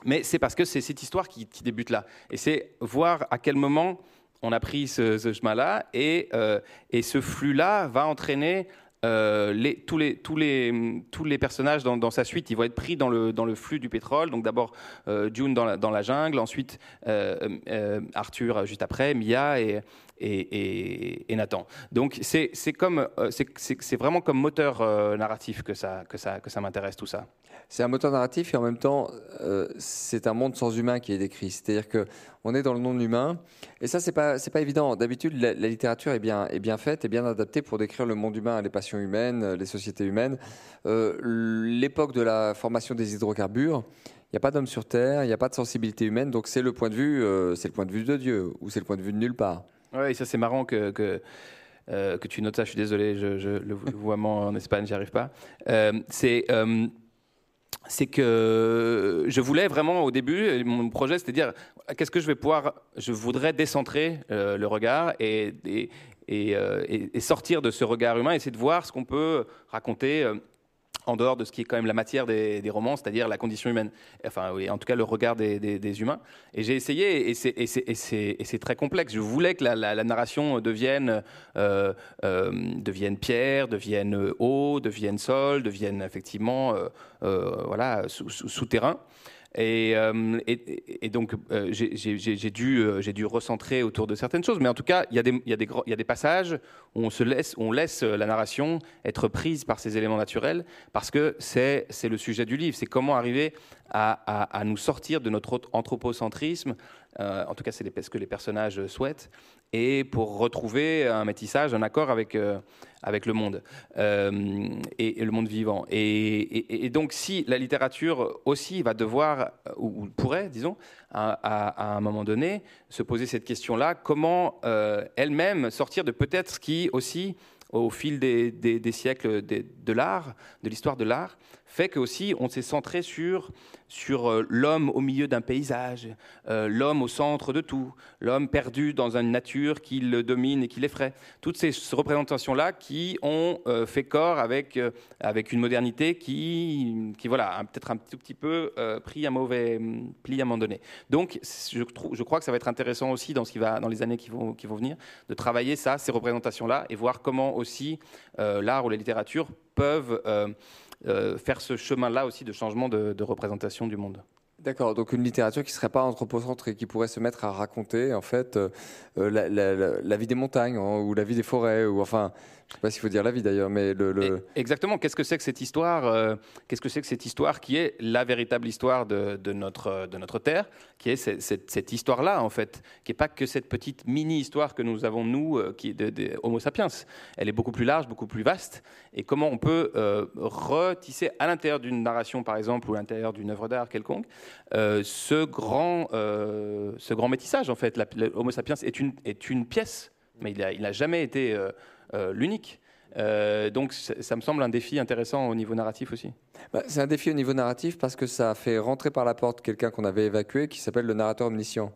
Mais c'est parce que c'est cette histoire qui, débute là, et c'est voir à quel moment on a pris ce, chemin-là, et ce flux-là va entraîner euh, les, tous, les, personnages dans, sa suite, ils vont être pris dans le, flux du pétrole. Donc d'abord euh, June dans la, dans la, jungle, ensuite euh, Arthur juste après, Mia et, et, et, Nathan. Donc c'est c'est vraiment comme moteur narratif que ça, m'intéresse tout ça. C'est un moteur narratif et en même temps c'est un monde sans humain qui est décrit. C'est-à-dire que on est dans le non humain et ça c'est pas pas évident. D'habitude la, littérature est bien faite, est bien adaptée pour décrire le monde humain, les passions humaines, euh, les sociétés humaines. Euh, l'époque de la formation des hydrocarbures, il n'y a pas d'homme sur Terre, il n'y a pas de sensibilité humaine, donc c'est le point de vue, euh, c'est le point de vue de Dieu, ou c'est le point de vue de nulle part. Oui, ça c'est marrant que, que, que, tu notes ça. Je suis désolé, je, le vouvoiement en Espagne, j'y arrive pas. c'est c'est que je voulais vraiment au début, mon projet c'était de dire qu'est-ce que je vais pouvoir, je voudrais décentrer le regard et, et, sortir de ce regard humain, essayer de voir ce qu'on peut raconter en dehors de ce qui est quand même la matière des, romans, c'est-à-dire la condition humaine, enfin oui, en tout cas le regard des, humains. Et j'ai essayé, et c'est très complexe. Je voulais que la, narration devienne, euh, euh, devienne pierre, devienne eau, devienne sol, devienne effectivement euh, voilà, souterrain. Euh, et, donc, euh, j'ai dû, euh, dû, recentrer autour de certaines choses. Mais en tout cas, il y, a des, y, y a des passages où on, se laisse, on laisse la narration être prise par ces éléments naturels, parce que c'est le sujet du livre. C'est comment arriver à, à, nous sortir de notre anthropocentrisme, en tout cas c'est ce que les personnages souhaitent, et pour retrouver un métissage, un accord avec, euh, avec le monde euh, et, le monde vivant. Et, donc si la littérature aussi va devoir, ou, pourrait, disons, à, un moment donné, se poser cette question-là, comment euh, elle-même sortir de peut-être ce qui aussi au fil des, siècles de l'art, de l'histoire de l'art, fait qu'aussi on s'est centré sur, sur euh, l'homme au milieu d'un paysage, euh, l'homme au centre de tout, l'homme perdu dans une nature qui le domine et qui l'effraie. Toutes ces représentations-là qui ont euh, fait corps avec, avec une modernité qui, qui voilà, peut-être un tout petit peu pris un mauvais pli à un moment donné. Donc je, je, crois que ça va être intéressant aussi dans, ce qui va, dans les années qui vont, qui vont venir, de travailler ça, ces représentations-là, et voir comment aussi l'art ou la littérature peuvent faire ce chemin-là aussi de changement de, représentation du monde. D'accord, donc une littérature qui ne serait pas anthropocentrée, qui pourrait se mettre à raconter en fait euh, euh, la, vie des montagnes hein, ou la vie des forêts, ou enfin, je ne sais pas s'il faut dire la vie d'ailleurs, mais le, exactement. Qu'est-ce que c'est que cette histoire Qu'est-ce que c'est que cette histoire qui est la véritable histoire de, notre de notre terre, qui est cette, histoire-là en fait, qui n'est pas que cette petite mini histoire que nous avons nous, qui de, de, Homo sapiens. Elle est beaucoup plus large, beaucoup plus vaste, et comment on peut euh, retisser à l'intérieur d'une narration, par exemple, ou à l'intérieur d'une œuvre d'art quelconque, euh, ce, grand, euh, ce grand métissage, en fait. L'Homo sapiens est une, est une pièce, mais il n'a jamais été l'unique. donc ça me semble un défi intéressant au niveau narratif aussi. Bah, c'est un défi au niveau narratif parce que ça fait rentrer par la porte quelqu'un qu'on avait évacué qui s'appelle le narrateur omniscient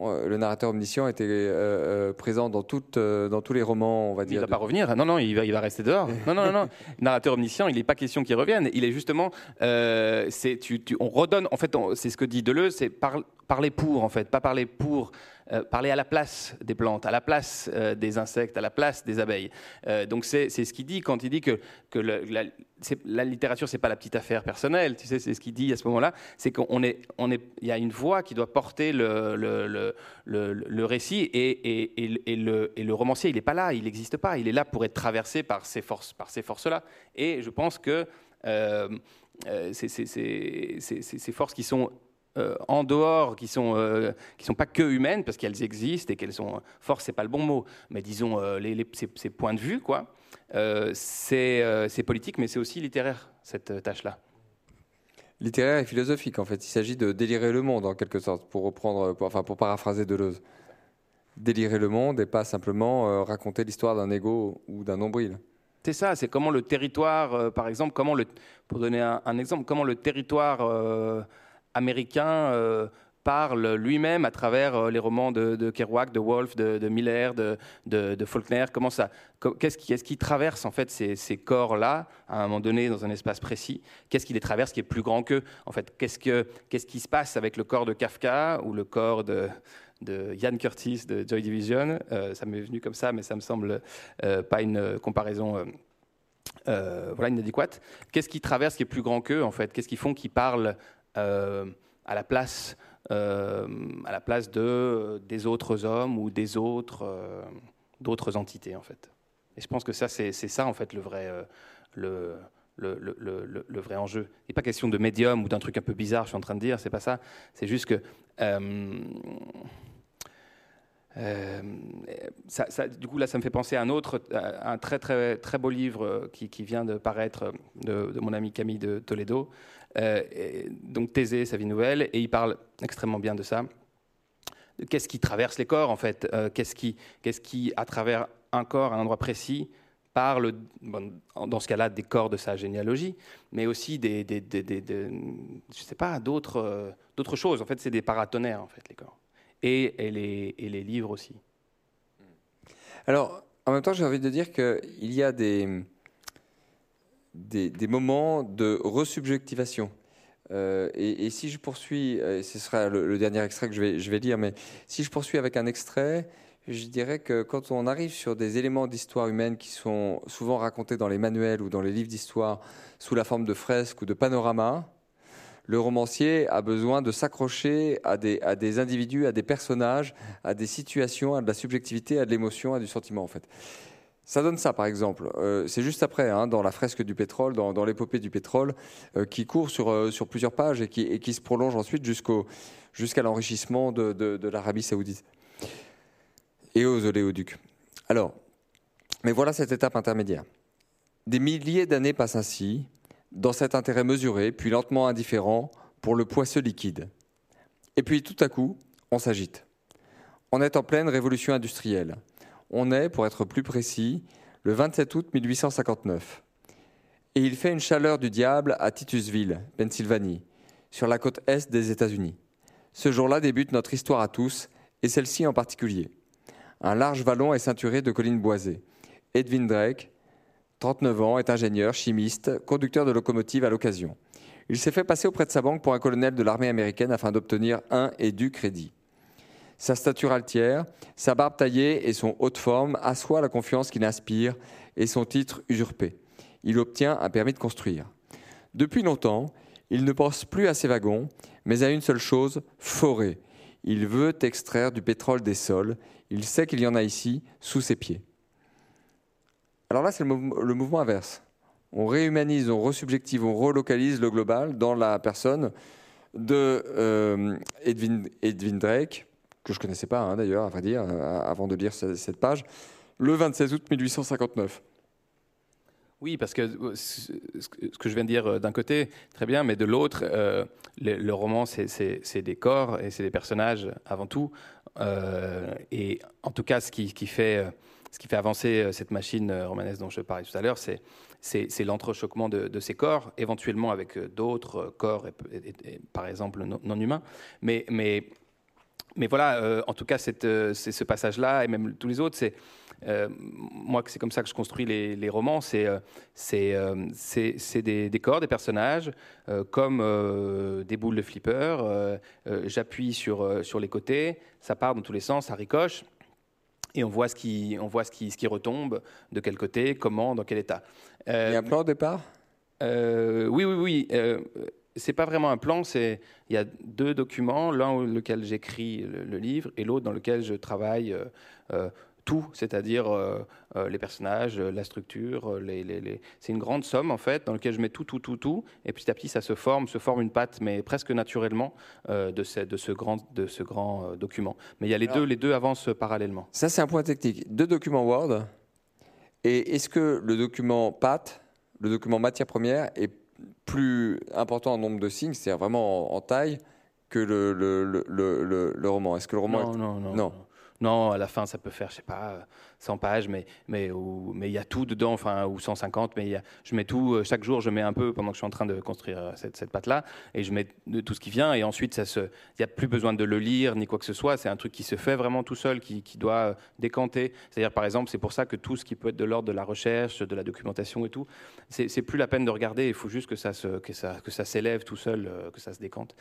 le narrateur omniscient était euh, euh, présent dans, toutes, euh, dans tous les romans, on va dire. Il ne va pas revenir. Non, non, il va, il va rester dehors. non, non, non, non. narrateur omniscient, il n'est pas question qu'il revienne. Il est justement, c'est, tu, on redonne. En fait, c'est ce que dit Deleuze, c'est parler pour, en fait, pas parler pour euh, parler à la place des plantes, à la place euh, des insectes, à la place des abeilles. Euh, donc c'est ce qu'il dit quand il dit que, que la, la, littérature, c'est pas la petite affaire personnelle, tu sais, c'est ce qu'il dit à ce moment-là, c'est qu'on est, on est, il y a une voix qui doit porter le, le, le, récit et, et, et, le, et le romancier, il n'est pas là, il n'existe pas, il est là pour être traversé par ces forces, forces-là. Et je pense que ces, forces qui sont euh, en dehors, qui sont euh, qui sont pas que humaines parce qu'elles existent et qu'elles sont force, c'est pas le bon mot, mais disons euh, les, ces, points de vue, quoi. c'est politique, mais c'est aussi littéraire cette tâche-là. Littéraire et philosophique, en fait. Il s'agit de délirer le monde, en quelque sorte, pour reprendre, enfin pour paraphraser Deleuze. Délirer le monde et pas simplement raconter l'histoire d'un ego ou d'un nombril. C'est ça, c'est comment le territoire, par exemple, comment le, pour donner un, un exemple, comment le territoire américain euh, parle lui-même à travers euh, les romans de, Kerouac, de Woolf, de, Miller, de, Faulkner. Comment ça, qu'est-ce qui, qui, traverse en fait ces, corps-là à un moment donné dans un espace précis? Qu'est-ce qui les traverse qui est plus grand qu'eux? En fait, qu'est-ce que qu'est-ce qui se passe avec le corps de Kafka ou le corps de de Ian Curtis de Joy Division? Euh, ça m'est venu comme ça, mais ça me semble pas une comparaison voilà, inadéquate. Qu'est-ce qui traverse qui est plus grand qu'eux, en fait? Qu'est-ce qui font qu'ils parlent à la place, euh, à la place de, des autres hommes ou des autres, euh, d'autres entités en fait. Et je pense que ça, c'est ça en fait le vrai, le, le, le, le, vrai enjeu. Il n'est pas question de médium ou d'un truc un peu bizarre, je suis en train de dire, c'est pas ça. C'est juste que. Ça, du coup, là, ça me fait penser à un autre, un très très très beau livre qui, qui vient de paraître de, de, mon ami Camille de Toledo, euh, donc Thésée, sa vie nouvelle, et il parle extrêmement bien de ça. Qu'est-ce qui traverse les corps, en fait euh, Qu'est-ce qui, qu'est-ce qui, à travers un corps, à un endroit précis, parle, dans ce cas-là, des corps de sa généalogie, mais aussi des, je sais pas, d'autres, euh, d'autres choses. En fait, c'est des paratonnerres, en fait, les corps. Et, et, les, et livres aussi. Alors, En même temps, j'ai envie de dire qu'il y a des, des, moments de resubjectivation. Euh, et, si je poursuis, et ce sera le, dernier extrait que je vais, je vais lire, mais si je poursuis avec un extrait, je dirais que quand on arrive sur des éléments d'histoire humaine qui sont souvent racontés dans les manuels ou dans les livres d'histoire sous la forme de fresques ou de panoramas, le romancier a besoin de s'accrocher à des, individus, à des personnages, à des situations, à de la subjectivité, à de l'émotion, à du sentiment en fait. Ça donne ça, par exemple. Euh, c'est juste après, hein, dans la fresque du pétrole, dans, l'épopée du pétrole, euh, qui court sur, euh, sur plusieurs pages et qui, et qui se prolonge ensuite jusqu'à l'enrichissement de, de, l'Arabie saoudite et aux oléoducs. Alors, mais voilà cette étape intermédiaire. Des milliers d'années passent ainsi, dans cet intérêt mesuré, puis lentement indifférent, pour le poisseux liquide. Et puis tout à coup, on s'agite. On est en pleine révolution industrielle. On est, pour être plus précis, le 27 août 1859. Et il fait une chaleur du diable à Titusville, Pennsylvanie, sur la côte est des États-Unis. Ce jour-là débute notre histoire à tous, et celle-ci en particulier. Un large vallon est ceinturé de collines boisées. Edwin Drake, 39 ans, est ingénieur, chimiste, conducteur de locomotive à l'occasion. Il s'est fait passer auprès de sa banque pour un colonel de l'armée américaine afin d'obtenir un et du crédit. Sa stature altière, sa barbe taillée et son haute forme assoient la confiance qu'il inspire et son titre usurpé. Il obtient un permis de construire. Depuis longtemps, il ne pense plus à ses wagons, mais à une seule chose, forer. Il veut extraire du pétrole des sols. Il sait qu'il y en a ici, sous ses pieds. Alors là, c'est le, mouvement inverse. On réhumanise, on resubjective, on relocalise le global dans la personne de euh, Edwin Drake, que je ne connaissais pas hein, d'ailleurs, à vrai dire, euh, avant de lire cette page, le 26 août 1859. Oui, parce que euh, ce que je viens de dire d'un côté, très bien, mais de l'autre, le, roman, c'est des corps et c'est des personnages avant tout. et en tout cas, ce qui, fait, ce qui fait avancer cette machine romanesque dont je parlais tout à l'heure, c'est l'entrechoquement de, ces corps, éventuellement avec d'autres corps, par exemple non, humains. Mais, voilà, euh, en tout cas, euh, c'est ce passage-là, et même tous les autres, c'est euh, moi, c'est comme ça que je construis les, romans. C'est c'est des décors, des personnages, comme des boules de flipper. J'appuie sur les côtés, ça part dans tous les sens, ça ricoche. Et on voit, ce qui, on voit ce, qui, ce qui retombe, de quel côté, comment, dans quel état. Il y a un plan au départ? Oui, oui, oui c'est pas vraiment un plan, c'est il y a deux documents, l'un dans lequel j'écris le, livre et l'autre dans lequel je travaille euh, euh, tout, c'est-à-dire euh, les personnages, la structure, les, c'est une grande somme en fait dans laquelle je mets tout, tout, tout, tout, et petit à petit ça se forme, se forme une pâte, mais presque naturellement de, ce, de ce grand, de ce grand document. Mais il y a les deux, les deux avancent parallèlement. Ça c'est un point technique. Deux documents Word. Et est-ce que le document pâte, le document matière première, est plus important en nombre de signes, c'est-à-dire vraiment en, taille, que le, le, le, le roman? Est-ce que le roman non, non, non, non. Non, à la fin, ça peut faire, je sais pas, 100 pages, mais il y a tout dedans, enfin ou 150, mais je mets tout. Euh, chaque jour, je mets un peu pendant que je suis en train de construire euh, cette, cette pâte là, et je mets tout ce qui vient, et ensuite il n'y a plus besoin de le lire ni quoi que ce soit. C'est un truc qui se fait vraiment tout seul, qui, doit euh, décanter. C'est-à-dire, par exemple, c'est pour ça que tout ce qui peut être de l'ordre de la recherche, de la documentation et tout, c'est plus la peine de regarder. Il faut juste que ça s'élève tout seul, que ça se décante.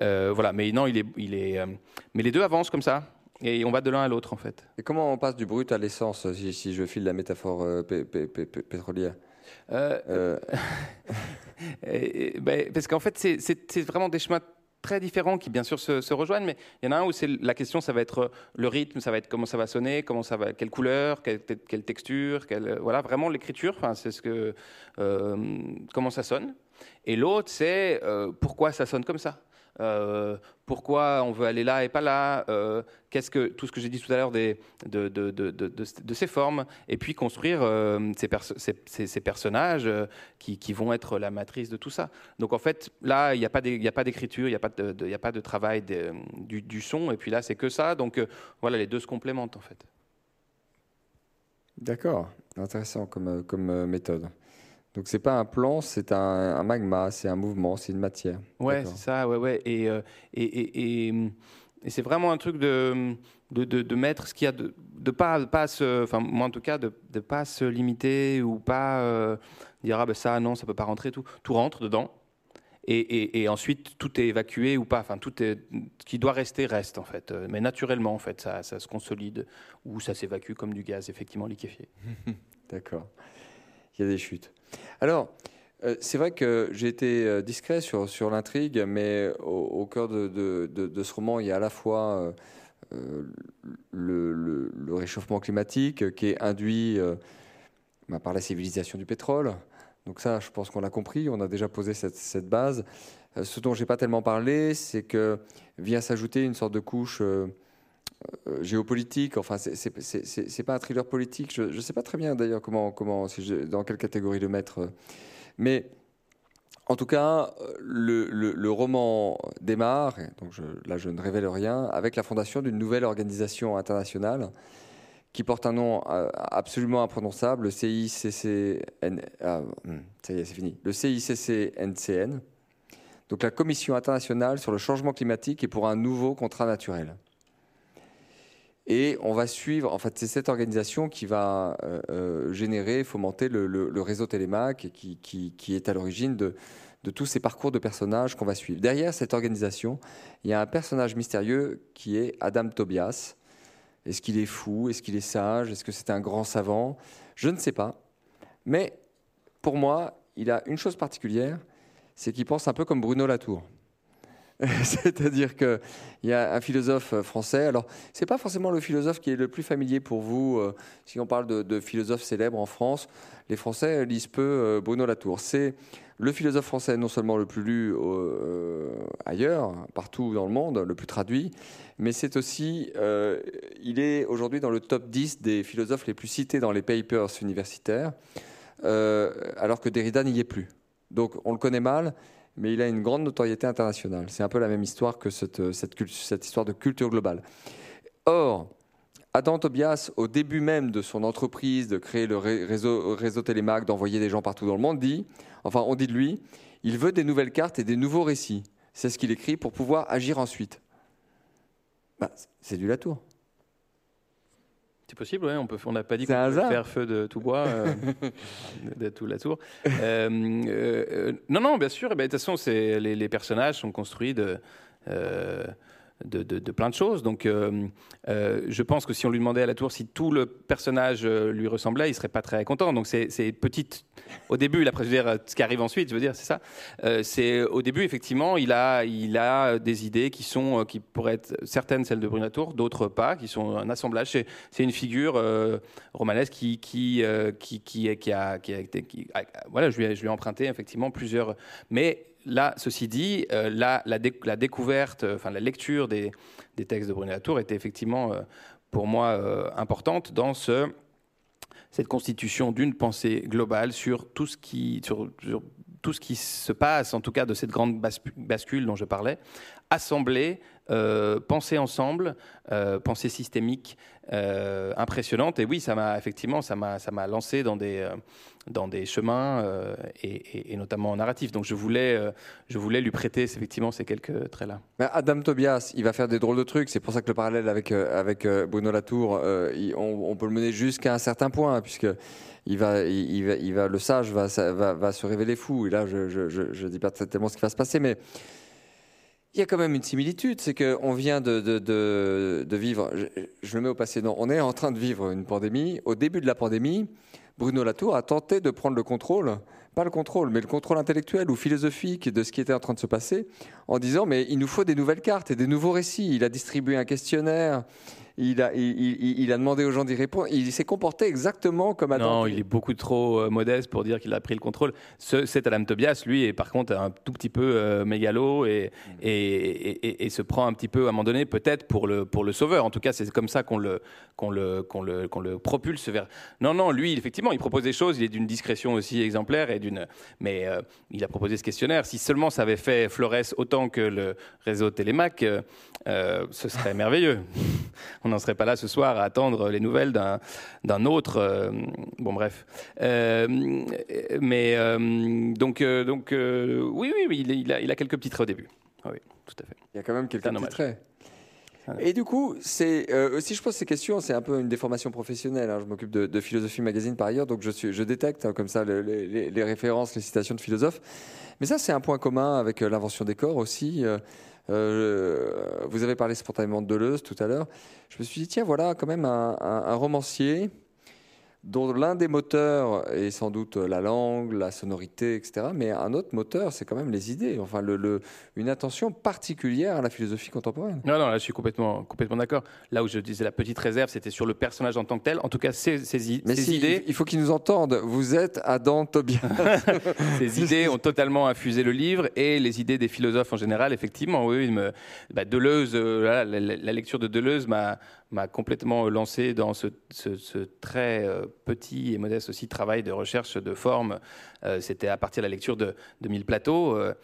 voilà. Mais non, il est. mais les deux avancent comme ça. Et on va de l'un à l'autre, en fait. Et comment on passe du brut à l'essence, si, je file la métaphore euh, pétrolière euh, euh. Parce qu'en fait, c'est vraiment des chemins très différents qui, bien sûr, se, rejoignent, mais il y en a un où la question, ça va être le rythme, ça va être comment ça va sonner, comment ça va, quelle couleur, quelle, quelle texture, quelle, voilà, vraiment l'écriture, c'est ce que, comment ça sonne. Et l'autre, c'est pourquoi ça sonne comme ça. Euh, pourquoi on veut aller là et pas là, euh, qu'est-ce que tout ce que j'ai dit tout à l'heure de, de, de, de, ces formes, et puis construire euh, ces, ces, personnages qui, qui, vont être la matrice de tout ça. Donc en fait, là, il n'y a pas d'écriture, il n'y a, pas de, travail du, du, son, et puis là, c'est que ça. Donc voilà, les deux se complémentent en fait. D'accord, intéressant comme, comme méthode. Donc c'est pas un plan, c'est un, magma, c'est un mouvement, c'est une matière. Ouais, c'est ça, ouais, ouais. Et, euh, et, et, Et c'est vraiment un truc de, de, de, mettre ce qu'il y a, de ne pas, pas se, enfin moi en tout cas, de ne pas se limiter ou pas euh, dire ah ben ça non, ça peut pas rentrer, tout, tout rentre dedans. Et, et, ensuite tout est évacué ou pas, enfin tout est, ce qui doit rester reste en fait, mais naturellement en fait, ça, ça se consolide ou ça s'évacue comme du gaz effectivement liquéfié. D'accord. Il y a des chutes. Alors, euh, c'est vrai que j'ai été euh, discret sur, sur l'intrigue, mais au, cœur de, de, ce roman, il y a à la fois euh, le, le, réchauffement climatique qui est induit bah, par la civilisation du pétrole. Donc ça, je pense qu'on l'a compris, on a déjà posé cette, cette base. ce dont j'ai pas tellement parlé, c'est que vient s'ajouter une sorte de couche géopolitique. Enfin, c'est pas un thriller politique. Je ne sais pas très bien d'ailleurs comment, dans quelle catégorie le mettre. Mais en tout cas, le, roman démarre, donc là je ne révèle rien, avec la fondation d'une nouvelle organisation internationale qui porte un nom euh, absolument imprononçable, le CICCN, ah, hmm, ça y est, c'est fini, le CICCNCN, donc la Commission internationale sur le changement climatique et pour un nouveau contrat naturel. Et on va suivre, en fait, c'est cette organisation qui va euh, euh, générer, fomenter le, réseau Télémac et qui, est à l'origine de, de, tous ces parcours de personnages qu'on va suivre. Derrière cette organisation, il y a un personnage mystérieux qui est Adam Tobias. Est-ce qu'il est fou? Est-ce qu'il est sage? Est-ce que c'est un grand savant? Je ne sais pas. Mais pour moi, il a une chose particulière, c'est qu'il pense un peu comme Bruno Latour. C'est-à-dire qu'il y a un philosophe français. Alors, ce n'est pas forcément le philosophe qui est le plus familier pour vous. Euh, si on parle de, philosophes célèbres en France, les Français lisent peu euh, Bruno Latour. C'est le philosophe français non seulement le plus lu euh, ailleurs, partout dans le monde, le plus traduit, mais c'est aussi, il est aujourd'hui dans le top 10 des philosophes les plus cités dans les papers universitaires, alors que Derrida n'y est plus. Donc on le connaît mal, mais il a une grande notoriété internationale. C'est un peu la même histoire que cette, cette, histoire de culture globale. Or, Adam Tobias, au début même de son entreprise, de créer le réseau, réseau Télémac, d'envoyer des gens partout dans le monde, dit, enfin on dit de lui, il veut des nouvelles cartes et des nouveaux récits. C'est ce qu'il écrit pour pouvoir agir ensuite. Bah, c'est du Latour. C'est possible, ouais, on peut. On n'a pas dit qu'on faire feu de tout bois, euh, de toute la tour. Euh, euh, non, non, bien sûr. Eh ben, de toute façon, les, les, personnages sont construits de de, plein de choses. Donc, euh, euh, je pense que si on lui demandait à la tour si tout le personnage euh, lui ressemblait, il serait pas très content. Donc, c'est petite. Au début, il a dire ce qui arrive ensuite, je veux dire, c'est ça. c'est au début, effectivement, il a, il a des idées qui sont, qui pourraient être certaines celles de Brunatour, d'autres pas, qui sont un assemblage. C'est une figure romanesque qui, qui, qui, qui, qui, a, qui a voilà, je lui, je lui ai emprunté effectivement plusieurs, mais là, ceci dit, euh, la, découverte, enfin la lecture des, textes de Brunet Latour était effectivement, euh, pour moi, euh, importante dans ce, cette constitution d'une pensée globale sur tout ce qui, sur, tout ce qui se passe, en tout cas de cette grande bascule dont je parlais, assemblée, pensée ensemble, pensée systémique impressionnante. Et oui, ça m'a effectivement, ça m'a, ça m'a lancé dans des dans des chemins euh, et, notamment en narratif. Donc je voulais, euh, je voulais lui prêter effectivement ces quelques traits-là. Adam Tobias, il va faire des drôles de trucs. C'est pour ça que le parallèle avec, euh, avec Bruno Latour, on, peut le mener jusqu'à un certain point, puisque il va, il, va, il va, le sage va, va, va, se révéler fou. Et là, je ne dis pas tellement ce qui va se passer, mais il y a quand même une similitude, c'est qu'on vient de, vivre, je, je, le mets au passé, non, on est en train de vivre une pandémie. Au début de la pandémie, Bruno Latour a tenté de prendre le contrôle, pas le contrôle, mais le contrôle intellectuel ou philosophique de ce qui était en train de se passer, en disant mais il nous faut des nouvelles cartes et des nouveaux récits. Il a distribué un questionnaire il a, il, a demandé aux gens d'y répondre. Il s'est comporté exactement comme Adam. Non, il est beaucoup trop euh, modeste pour dire qu'il a pris le contrôle. Ce, cet Adam Tobias, lui, est par contre un tout petit peu euh, mégalo et, mm. et, et, se prend un petit peu à un moment donné, peut-être pour le, pour le sauveur. En tout cas, c'est comme ça qu'on le, qu'on le, qu'on le, qu'on le propulse vers. Non, non, lui, effectivement, il propose des choses. Il est d'une discrétion aussi exemplaire et d'une. Mais euh, il a proposé ce questionnaire. Si seulement ça avait fait Flores autant que le réseau Télémac, ce serait merveilleux. on n'en serait pas là ce soir à attendre les nouvelles d'un autre. Euh, bon, bref. Euh, mais euh, donc, donc oui, oui, il, il, a, il, a, quelques petits traits au début. Ah oui, tout à fait. Il y a quand même quelques petits traits. Et du coup, c'est euh, si je pose ces questions, c'est un peu une déformation professionnelle. hein. Je m'occupe de, de Philosophie Magazine par ailleurs, donc je, suis, je détecte hein, comme ça le- les, références, les citations de philosophes. Mais ça, c'est un point commun avec euh, l'invention des corps aussi. Euh, vous avez parlé spontanément de Deleuze tout à l'heure. Je me suis dit, tiens, voilà quand même un, un- un romancier dont l'un des moteurs est sans doute la langue, la sonorité, etc. Mais un autre moteur, c'est quand même les idées. Enfin, le, le- une attention particulière à la philosophie contemporaine. Non, non, là, je suis complètement, complètement d'accord. Là où je disais la petite réserve, c'était sur le personnage en tant que tel. En tout cas, ces, ces, i- Mais ces si, idées, il faut qu'ils nous entendent. Vous êtes Adam Tobias. ces idées ont totalement infusé le livre et les idées des philosophes en général, effectivement. Oui, me- bah, Deleuze, euh, voilà, la, la- la lecture de Deleuze m'a m'a complètement lancé dans ce, très euh, petit et modeste aussi travail de recherche de forme. Euh, C'était à partir de la lecture de, de Mille Plateaux euh,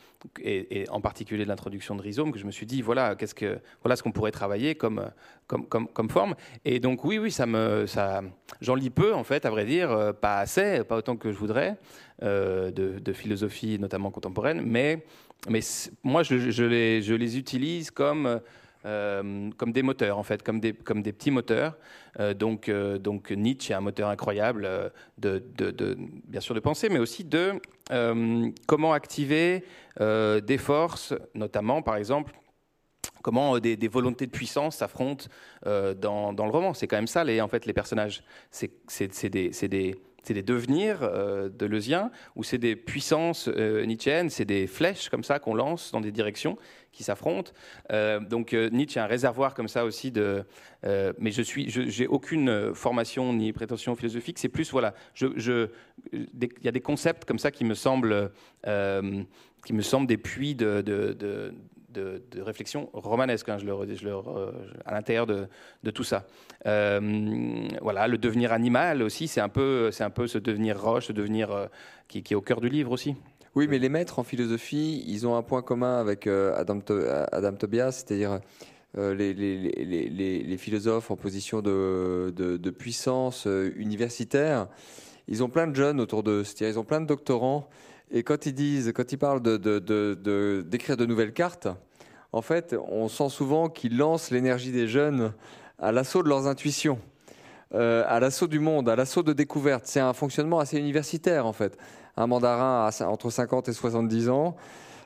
et, en particulier de l'introduction de Rhizome que je me suis dit voilà qu'est-ce que voilà ce qu'on pourrait travailler comme comme, comme, forme. Et donc oui oui ça me ça j'en lis peu en fait à vrai dire euh, pas assez pas autant que je voudrais euh, de, philosophie notamment contemporaine mais mais moi je les je les utilise comme euh, comme des moteurs en fait, comme des, comme des petits moteurs. Euh, donc, euh, donc Nietzsche est un moteur incroyable de, de- de- bien sûr de pensée, mais aussi de comment activer des forces, notamment par exemple comment des, volontés de puissance s'affrontent dans, dans le roman. C'est quand même ça, les, en fait, les personnages. C'est des, des, des devenirs euh, deleuziens ou c'est des puissances euh, c'est des flèches comme ça qu'on lance dans des directions qui s'affrontent. Euh, donc euh, Nietzsche est un réservoir comme ça aussi euh, mais je suis, j'ai aucune formation ni prétention philosophique. C'est plus voilà, il y a des concepts comme ça qui me semblent, qui me semblent des puits de. réflexion romanesque, hein, à l'intérieur de, tout ça. Voilà, le devenir animal aussi, c'est un peu, c'est un peu ce devenir roche, ce devenir qui est au cœur du livre aussi. Oui, mais les maîtres en philosophie, ils ont un point commun avec euh, Adam, Adam Tobias, c'est-à-dire euh, les, les- les- les- les- les philosophes en position de, de- de puissance euh, universitaire. Ils ont plein de jeunes autour d'eux, c'est-à-dire ils ont plein de doctorants. Et quand ils disent, quand ils parlent de, de- de- de- d'écrire de nouvelles cartes, en fait, on sent souvent qu'ils lancent l'énergie des jeunes à l'assaut de leurs intuitions, euh, à l'assaut du monde, à l'assaut de découvertes. C'est un fonctionnement assez universitaire, en fait un mandarin entre 50 et 70 ans.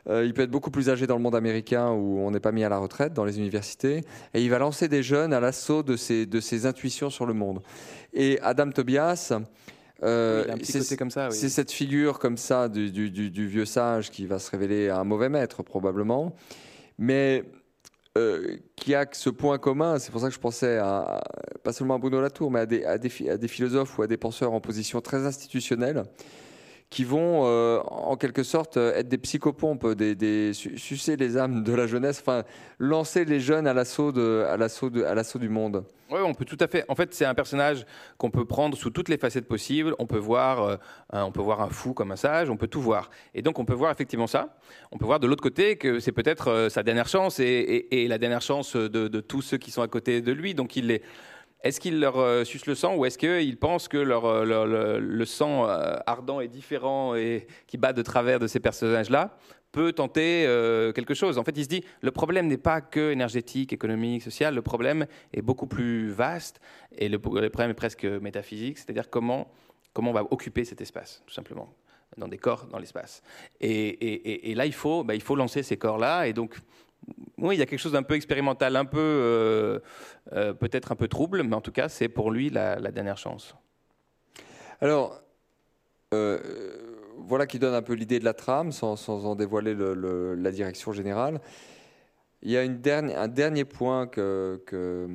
Euh, il peut être beaucoup plus âgé dans le monde américain où on n'est pas mis à la retraite, dans les universités. Et il va lancer des jeunes à l'assaut de ses, de ses intuitions sur le monde. Et Adam Tobias, euh, Oui, c'est- oui. cette figure comme ça du, du- du- du vieux sage qui va se révéler un mauvais maître probablement, mais euh, qui a ce point commun. C'est pour ça que je pensais à, à- pas seulement à Bruno Latour, mais à des, à des phi- à des philosophes ou à des penseurs en position très institutionnelle qui vont euh, en quelque sorte euh, être des psychopompes, des, des- su- sucer les âmes de la jeunesse, enfin lancer les jeunes à l'assaut de, à l'assaut à l'assaut du monde. Oui, on peut tout à fait. En fait, c'est un personnage qu'on peut prendre sous toutes les facettes possibles. On peut voir, euh, un, on peut voir un fou comme un sage. On peut tout voir. Et donc, on peut voir effectivement ça. On peut voir de l'autre côté que c'est peut-être sa dernière chance et, la dernière chance de, de tous ceux qui sont à côté de lui. Donc, il les. Est-ce qu'il leur euh, suce le sang ou est-ce qu'il pense que leur, euh, le, sang euh, ardent et différent et qui bat de travers de ces personnages-là peut tenter euh, quelque chose? En fait, il se dit, le problème n'est pas que énergétique, économique, social, le problème est beaucoup plus vaste et le, problème est presque métaphysique, c'est-à-dire comment, comment on va occuper cet espace, tout simplement, dans des corps dans l'espace. Et là, il faut, bah, il faut lancer ces corps-là, et donc, oui, il y a quelque chose d'un peu expérimental, un peu, euh, euh, peut-être un peu trouble, mais en tout cas, c'est pour lui la, dernière chance. Alors, euh, voilà qui donne un peu l'idée de la trame, sans, en dévoiler le- le- la direction générale. Il y a un dernier point que, que,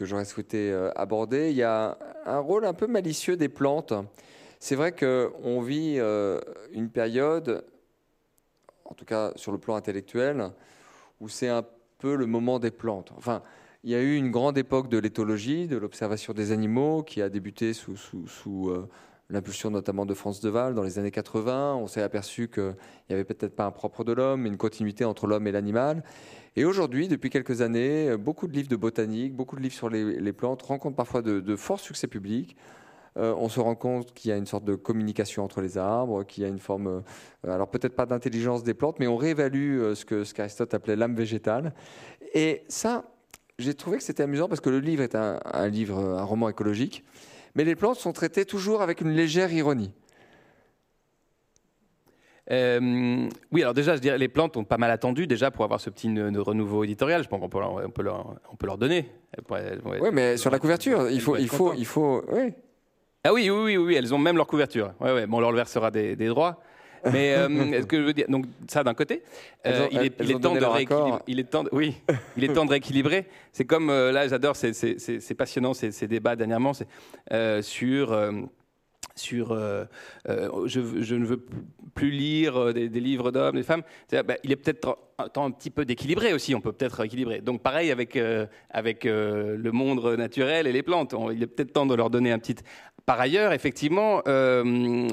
j'aurais souhaité aborder. Il y a un rôle un peu malicieux des plantes. C'est vrai qu'on vit une période, en tout cas sur le plan intellectuel, où c'est un peu le moment des plantes. Enfin, il y a eu une grande époque de l'éthologie, de l'observation des animaux, qui a débuté sous, euh, l'impulsion notamment de Franz de Waal dans les années 80. On s'est aperçu qu'il n'y avait peut-être pas un propre de l'homme, mais une continuité entre l'homme et l'animal. Et aujourd'hui, depuis quelques années, beaucoup de livres de botanique, beaucoup de livres sur les, plantes rencontrent parfois de forts succès publics. Euh, on se rend compte qu'il y a une sorte de communication entre les arbres, qu'il y a une forme, euh, alors peut-être pas d'intelligence des plantes, mais on réévalue euh, ce que ce qu'Aristote appelait l'âme végétale. Et ça, j'ai trouvé que c'était amusant parce que le livre est un, un livre, un roman écologique, mais les plantes sont traitées toujours avec une légère ironie. Euh, oui, alors déjà, je dirais, les plantes ont pas mal attendu déjà pour avoir ce petit renouveau éditorial. Je pense qu'on peut, leur- on peut, leur, on peut leur donner. Être- Oui, mais sur la couverture, il faut, vont être il faut, il faut, oui. Ah oui, oui, oui, oui, elles ont même leur couverture. Ouais, ouais. Bon, on leur versera des, des droits. Mais euh, est-ce que je veux dire, donc ça d'un côté, euh, il est, il temps de rééquilibrer. accord. Il est temps, de- oui, il est temps de rééquilibrer. C'est comme euh, là, j'adore, c'est- passionnant ces, ces débats dernièrement, euh, sur euh, sur euh, euh, je, je ne veux plus lire des, des livres d'hommes, des femmes. Bah, il est peut-être temps un petit peu d'équilibrer aussi. On peut peut-être équilibrer. Donc pareil avec euh, avec le monde naturel et les plantes. On- il est peut-être temps de leur donner un petit. Par ailleurs, effectivement, euh,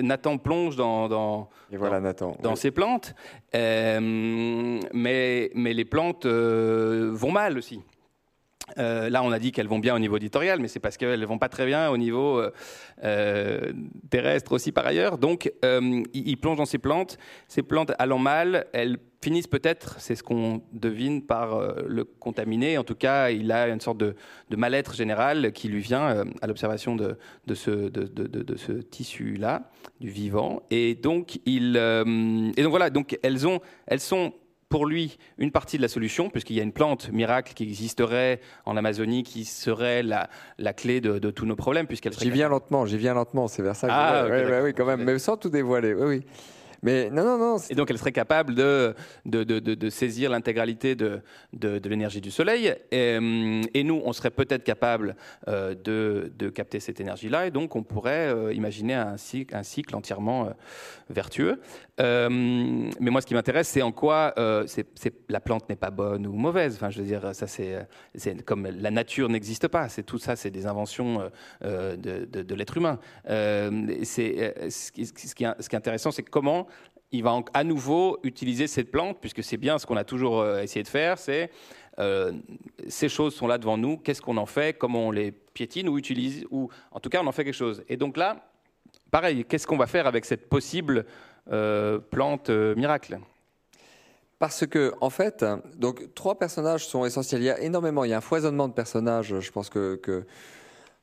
Nathan plonge dans, dans Et voilà, Nathan. dans Oui. ces plantes, euh, mais, mais les plantes euh, vont mal aussi. Euh, là, on a dit qu'elles vont bien au niveau éditorial, mais c'est parce qu'elles vont pas très bien au niveau euh, euh, terrestre aussi par ailleurs. Donc, il, plonge dans ces plantes. Ces plantes allant mal, elles finissent peut-être, c'est ce qu'on devine, par le contaminer. En tout cas, il a une sorte de, mal-être général qui lui vient à l'observation de, ce, tissu-là, du vivant. Et donc, et voilà, donc elles, ont, elles sont pour lui une partie de la solution, puisqu'il y a une plante miracle qui existerait en Amazonie qui serait la, la clé de, de tous nos problèmes, puisqu'elle J'y viens lentement, j'y viens lentement, c'est vers ça que Ah, je- ok, ouais, ouais, d'accord. oui, quand même, mais sans tout dévoiler, oui, oui. Mais non, non, non, Et donc, elle serait capable de, de, de- de- saisir l'intégralité de, de, l'énergie du Soleil. Et, hum, et nous, on serait peut-être capable euh, de, capter cette énergie-là. Et donc, on pourrait euh, imaginer un cycle, entièrement euh, vertueux. Euh, mais moi, ce qui m'intéresse, c'est en quoi euh, la plante n'est pas bonne ou mauvaise. Enfin, je veux dire, ça, c'est comme la nature n'existe pas. C'est tout ça, c'est des inventions euh, euh, de, l'être humain. Euh, c'est euh, ce ce qui est intéressant, c'est comment il va à nouveau utiliser cette plante, puisque c'est bien ce qu'on a toujours euh, essayé de faire, c'est euh, ces choses sont là devant nous, qu'est-ce qu'on en fait, comment on les piétine ou utilise, ou en tout cas on en fait quelque chose. Et donc là, pareil, qu'est-ce qu'on va faire avec cette possible euh, plante miracle? Parce que, en fait, donc trois personnages sont essentiels. Il y a énormément, il y a un foisonnement de personnages. Je pense que-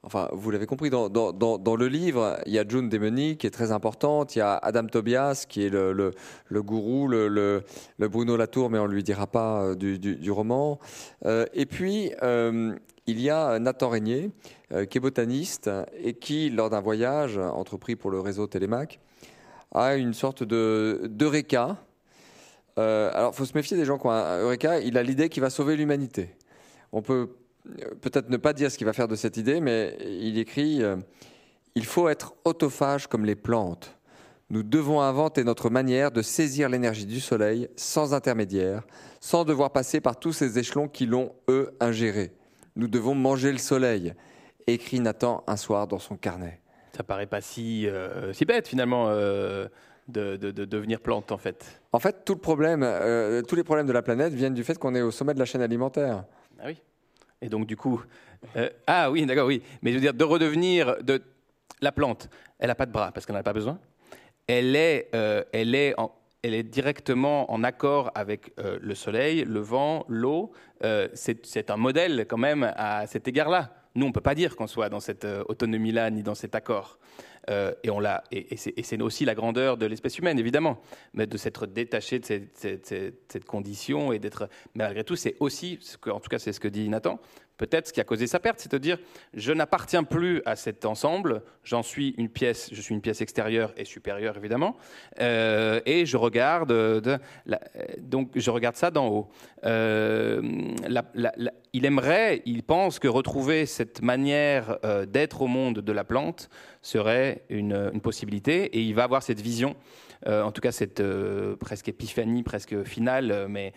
enfin, vous l'avez compris, dans, le livre, il y a June Demony qui est très importante. Il y a Adam Tobias qui est le, le, gourou, le, Bruno Latour, mais on lui dira pas euh, du, roman. Euh, et puis, euh, il y a Nathan Régnier, qui est botaniste et qui, lors d'un voyage entrepris pour le réseau Télémac, a une sorte de d'eureka. Alors, il faut se méfier des gens qui ont un Eureka. Il a l'idée qu'il va sauver l'humanité. On peut peut-être ne pas dire ce qu'il va faire de cette idée, mais il écrit euh, Il faut être autophage comme les plantes. Nous devons inventer notre manière de saisir l'énergie du soleil sans intermédiaire, sans devoir passer par tous ces échelons qui l'ont, eux, ingéré. Nous devons manger le soleil, écrit Nathan un soir dans son carnet. Ça paraît pas si, euh, si bête finalement euh, de, de- de devenir plante en fait. En fait, tout le problème, euh, tous les problèmes de la planète viennent du fait qu'on est au sommet de la chaîne alimentaire. Ah oui. Et donc du coup, euh, ah oui, d'accord, oui. Mais je veux dire de redevenir de la plante. Elle n'a pas de bras parce qu'elle n'en a pas besoin. Elle est, euh, elle est, elle est directement en accord avec euh, le soleil, le vent, l'eau. C'est un modèle quand même à cet égard-là. Nous, on peut pas dire qu'on soit dans cette euh, autonomie-là ni dans cet accord. Euh, et on l'a, et, c'est- aussi la grandeur de l'espèce humaine, évidemment, mais de s'être détaché de cette, condition et d'être. Mais malgré tout, c'est aussi, en tout cas, c'est ce que dit Nathan, peut-être ce qui a causé sa perte, c'est de dire je n'appartiens plus à cet ensemble, j'en suis une pièce, je suis une pièce extérieure et supérieure évidemment, euh, et je regarde donc je regarde ça d'en haut. La- il aimerait, il pense que retrouver cette manière euh, d'être au monde de la plante serait une, possibilité, et il va avoir cette vision. euh, en tout cas, cette euh, presque épiphanie, presque finale, mais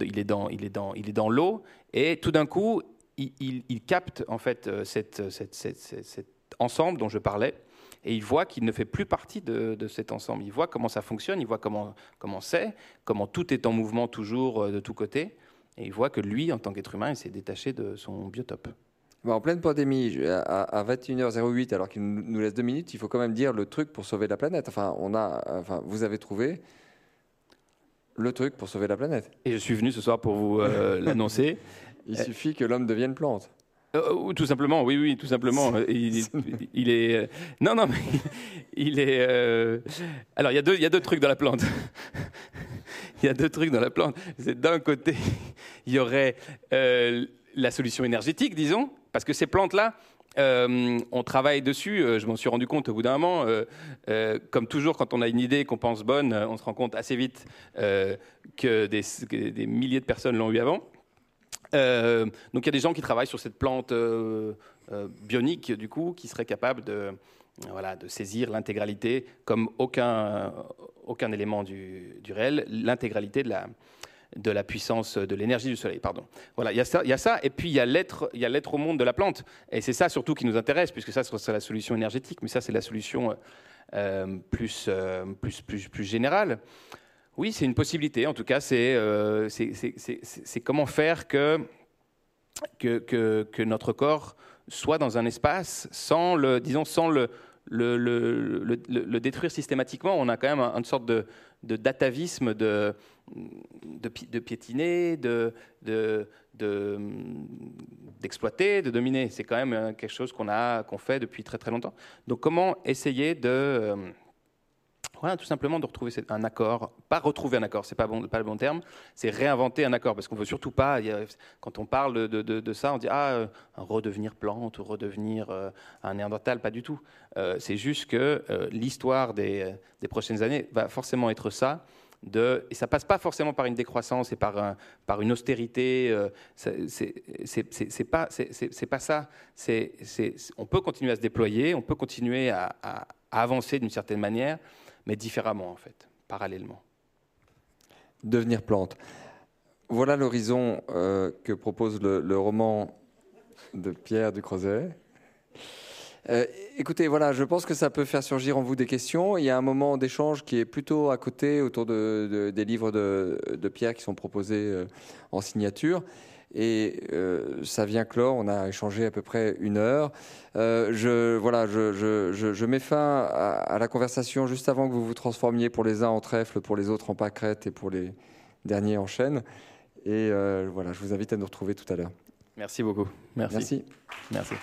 il est dans, l'eau, et tout d'un coup, il, capte en fait cet ensemble dont je parlais, et il voit qu'il ne fait plus partie de, cet ensemble. Il voit comment ça fonctionne, il voit comment comment c'est, comment tout est en mouvement toujours de tous côtés, et il voit que lui, en tant qu'être humain, il s'est détaché de son biotope. En pleine pandémie, à, à 21h08, alors qu'il nous laisse deux minutes, il faut quand même dire le truc pour sauver la planète. Enfin, on a, enfin, vous avez trouvé le truc pour sauver la planète. Et je suis venu ce soir pour vous euh, l'annoncer. Il suffit que l'homme devienne plante. Euh, tout simplement, oui, oui, tout simplement. Il, est, euh, non, non, mais il est. Euh, alors, il y a deux, il y a deux trucs dans la plante. il y a deux trucs dans la plante. D'un côté, il y aurait la solution énergétique, disons, parce que ces plantes-là, on travaille dessus, je m'en suis rendu compte au bout d'un moment. comme toujours, quand on a une idée qu'on pense bonne, on se rend compte assez vite que des, des, milliers de personnes l'ont eu avant. Euh, donc il y a des gens qui travaillent sur cette plante euh, euh, bionique, du coup, qui serait capable de, voilà, de saisir l'intégralité, comme aucun, aucun élément du, du réel, l'intégralité de la, de la puissance de l'énergie du soleil. Pardon. Voilà, il y, a ça, il y a ça, et puis il y a l'être, au monde de la plante, et c'est ça surtout qui nous intéresse, puisque ça c'est la solution énergétique, mais ça c'est la solution plus, plus, plus, plus générale. Oui, c'est une possibilité. En tout cas, c'est euh, comment faire que, que, que, notre corps soit dans un espace sans le, disons, sans le, le, le, le détruire systématiquement. On a quand même une sorte de, de datavisme, de, de, de piétiner, de, d'exploiter, de, dominer. C'est quand même quelque chose qu'on a qu'on fait depuis très très longtemps. Donc comment essayer de euh, voilà, tout simplement de retrouver un accord, pas retrouver un accord, c'est pas pas le bon terme, c'est réinventer un accord, parce qu'on veut surtout pas. quand on parle de, ça, on dit ah euh, redevenir plante ou redevenir euh, un néandertal, pas du tout. Euh, c'est juste que l'histoire des, prochaines années va forcément être ça. Et ça passe pas forcément par une décroissance et par, une austérité. c'est pas, pas ça. On peut continuer à se déployer, on peut continuer à avancer d'une certaine manière mais différemment en fait, parallèlement. Devenir plante. Voilà l'horizon euh, que propose le, roman de Pierre Ducrozet. Euh, écoutez, voilà, je pense que ça peut faire surgir en vous des questions. Il y a un moment d'échange qui est plutôt à côté autour de, des livres de, Pierre qui sont proposés euh, en signature. Et euh, ça vient clore. On a échangé à peu près une heure. Euh, je, voilà, je, je, je, mets fin à, la conversation juste avant que vous vous transformiez pour les uns en trèfle, pour les autres en pâquerette et pour les derniers en chêne. Et euh, voilà, je vous invite à nous retrouver tout à l'heure. Merci beaucoup. Merci. Merci. Merci.